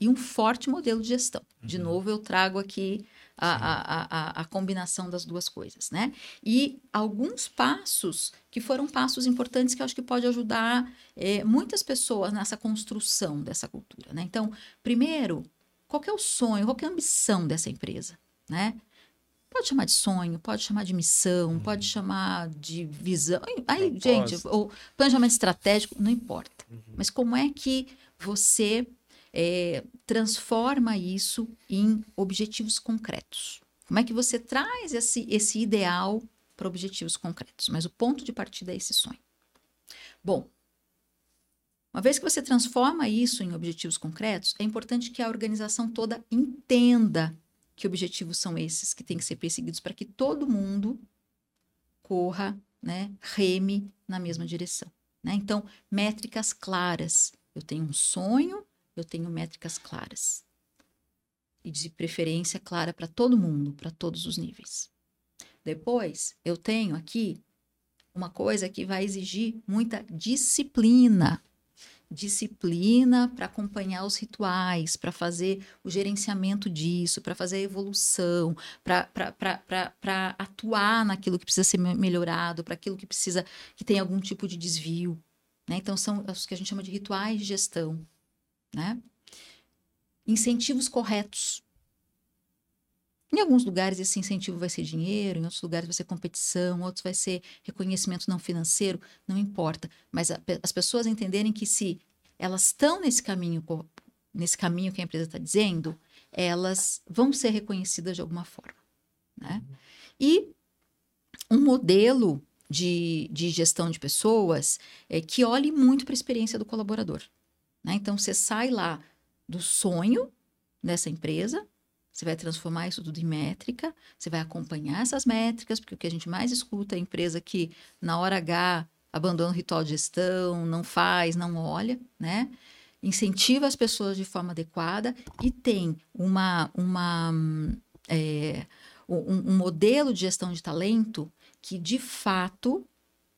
e um forte modelo de gestão. De novo, eu trago aqui a, a, a, a- combinação das duas coisas, né? E alguns passos que foram passos importantes que eu acho que pode ajudar eh, muitas pessoas nessa construção dessa cultura, né? Então, primeiro, qual é o sonho, qual é a ambição dessa empresa, né? Pode chamar de sonho, pode chamar de missão, pode chamar de visão. Aí, gente, Propósito. ou planejamento estratégico, não importa. Uhum. Mas como é que você é, transforma isso em objetivos concretos? Como é que você traz esse, esse ideal para objetivos concretos? Mas o ponto de partida é esse sonho. Bom, uma vez que você transforma isso em objetivos concretos, é importante que a organização toda entenda que objetivos são esses que têm que ser perseguidos para que todo mundo corra, né, reme na mesma direção. Né? Então, métricas claras. Eu tenho um sonho, eu tenho métricas claras. E de preferência clara para todo mundo, para todos os níveis. Depois, eu tenho aqui uma coisa que vai exigir muita disciplina. Disciplina para acompanhar os rituais, para fazer o gerenciamento disso, para fazer a evolução, para atuar naquilo que precisa ser me- melhorado, para aquilo que precisa, que tem algum tipo de desvio. Né? Então, são os que a gente chama de rituais de gestão. Né? Incentivos corretos. Em alguns lugares, esse incentivo vai ser dinheiro, em outros lugares vai ser competição, outros vai ser reconhecimento não financeiro, não importa. Mas a as pessoas entenderem que se elas estão nesse caminho, nesse caminho que a empresa está dizendo, elas vão ser reconhecidas de alguma forma. Né? E um modelo de, de gestão de pessoas é que olhe muito para a experiência do colaborador. né? Então, você sai lá do sonho dessa empresa, você vai transformar isso tudo em métrica, você vai acompanhar essas métricas, porque o que a gente mais escuta é a empresa que, na hora H, abandona o ritual de gestão, não faz, não olha, né? Incentiva as pessoas de forma adequada e tem uma, uma, é, um, um modelo de gestão de talento que, de fato,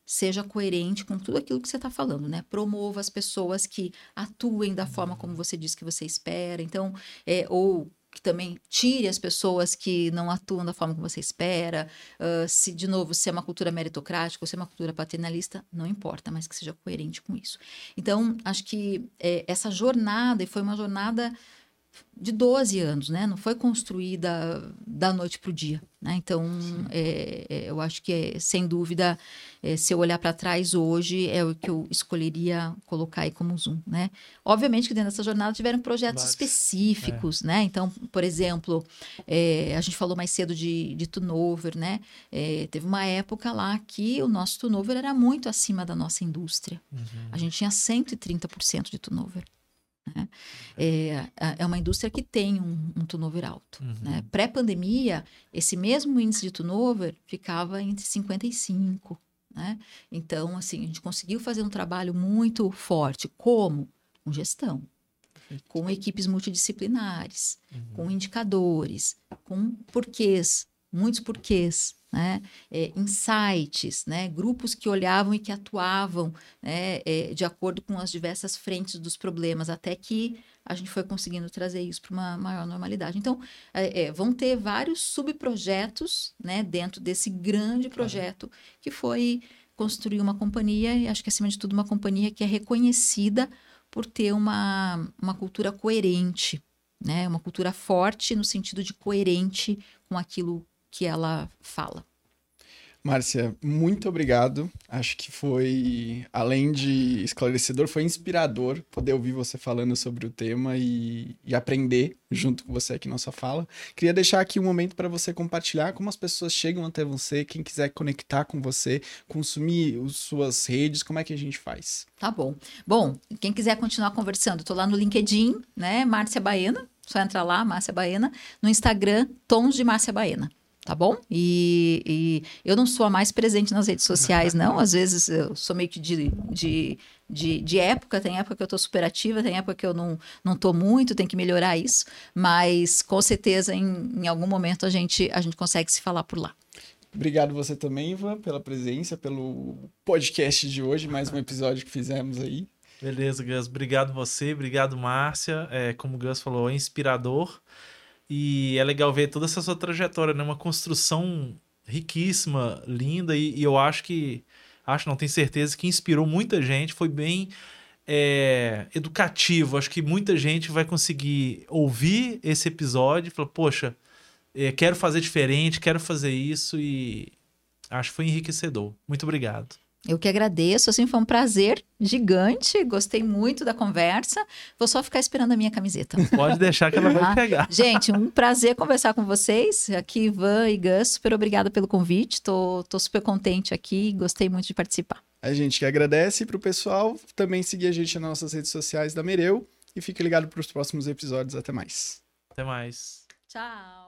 seja coerente com tudo aquilo que você está falando, né? Promova as pessoas que atuem da forma como você diz que você espera. Então, é, ou que também tire as pessoas que não atuam da forma que você espera. Uh, se, de novo, se é uma cultura meritocrática ou se é uma cultura paternalista, não importa, mas que seja coerente com isso. Então, acho que é, essa jornada, e foi uma jornada de 12 anos, né? Não foi construída da noite para o dia, né? Então, é, é, eu acho que, é, sem dúvida, é, se eu olhar para trás hoje, é o que eu escolheria colocar aí como zoom, né? Obviamente que dentro dessa jornada tiveram projetos Vários. específicos, é. né? Então, por exemplo, é, a gente falou mais cedo de, de turnover, né? teve uma época lá que o nosso turnover era muito acima da nossa indústria. Uhum. A gente tinha 130% de turnover. Né? É, é uma indústria que tem um, um turnover alto. Uhum. Né? Pré-pandemia, esse mesmo índice de turnover ficava entre 55. Né? Então, assim, a gente conseguiu fazer um trabalho muito forte. Como? Com gestão, com equipes multidisciplinares, uhum. com indicadores, com porquês, muitos porquês, né? É, insights, né? grupos que olhavam e que atuavam né? É, de acordo com as diversas frentes dos problemas, até que a gente foi conseguindo trazer isso para uma maior normalidade. Então, é, vão ter vários subprojetos né? dentro desse grande projeto que foi construir uma companhia, e acho que acima de tudo uma companhia que é reconhecida por ter uma, uma cultura coerente, né? uma cultura forte no sentido de coerente com aquilo que ela fala. Márcia, muito obrigado. Acho que foi, além de esclarecedor, foi inspirador poder ouvir você falando sobre o tema e, e aprender junto com você aqui nossa fala. Queria deixar aqui um momento para você compartilhar como as pessoas chegam até você, quem quiser conectar com você, consumir as suas redes, como é que a gente faz? Tá bom. Bom, quem quiser continuar conversando, tô lá no LinkedIn, né, Márcia Baena, só entra lá, Márcia Baena, no Instagram, Tons de Márcia Baena tá bom? E, e, eu não sou a mais presente nas redes sociais, não. Às vezes eu sou meio que de, de, de, de época, tem época que eu tô super ativa, tem época que eu não, não tô muito, tem que melhorar isso. Mas com certeza em, em algum momento a gente, a gente consegue se falar por lá. Obrigado você também, Ivan, pela presença, pelo podcast de hoje, mais um episódio que fizemos aí. Beleza, Gus. Obrigado você, obrigado, Márcia. É, como o Gus falou, é inspirador. E é legal ver toda essa sua trajetória, né? Uma construção riquíssima, linda, e, e eu acho que. Acho, não tenho certeza, que inspirou muita gente. Foi bem é, educativo. Acho que muita gente vai conseguir ouvir esse episódio e falar, poxa, é, quero fazer diferente, quero fazer isso, e acho que foi enriquecedor. Muito obrigado. Eu que agradeço, assim, foi um prazer gigante, gostei muito da conversa. Vou só ficar esperando a minha camiseta. Pode deixar que ela vai pegar. Gente, um prazer conversar com vocês. Aqui, Ivan e Gus, super obrigada pelo convite. Tô, tô super contente aqui, gostei muito de participar. A gente que agradece para o pessoal também seguir a gente nas nossas redes sociais da Mereu e fique ligado para os próximos episódios. Até mais. Até mais. Tchau.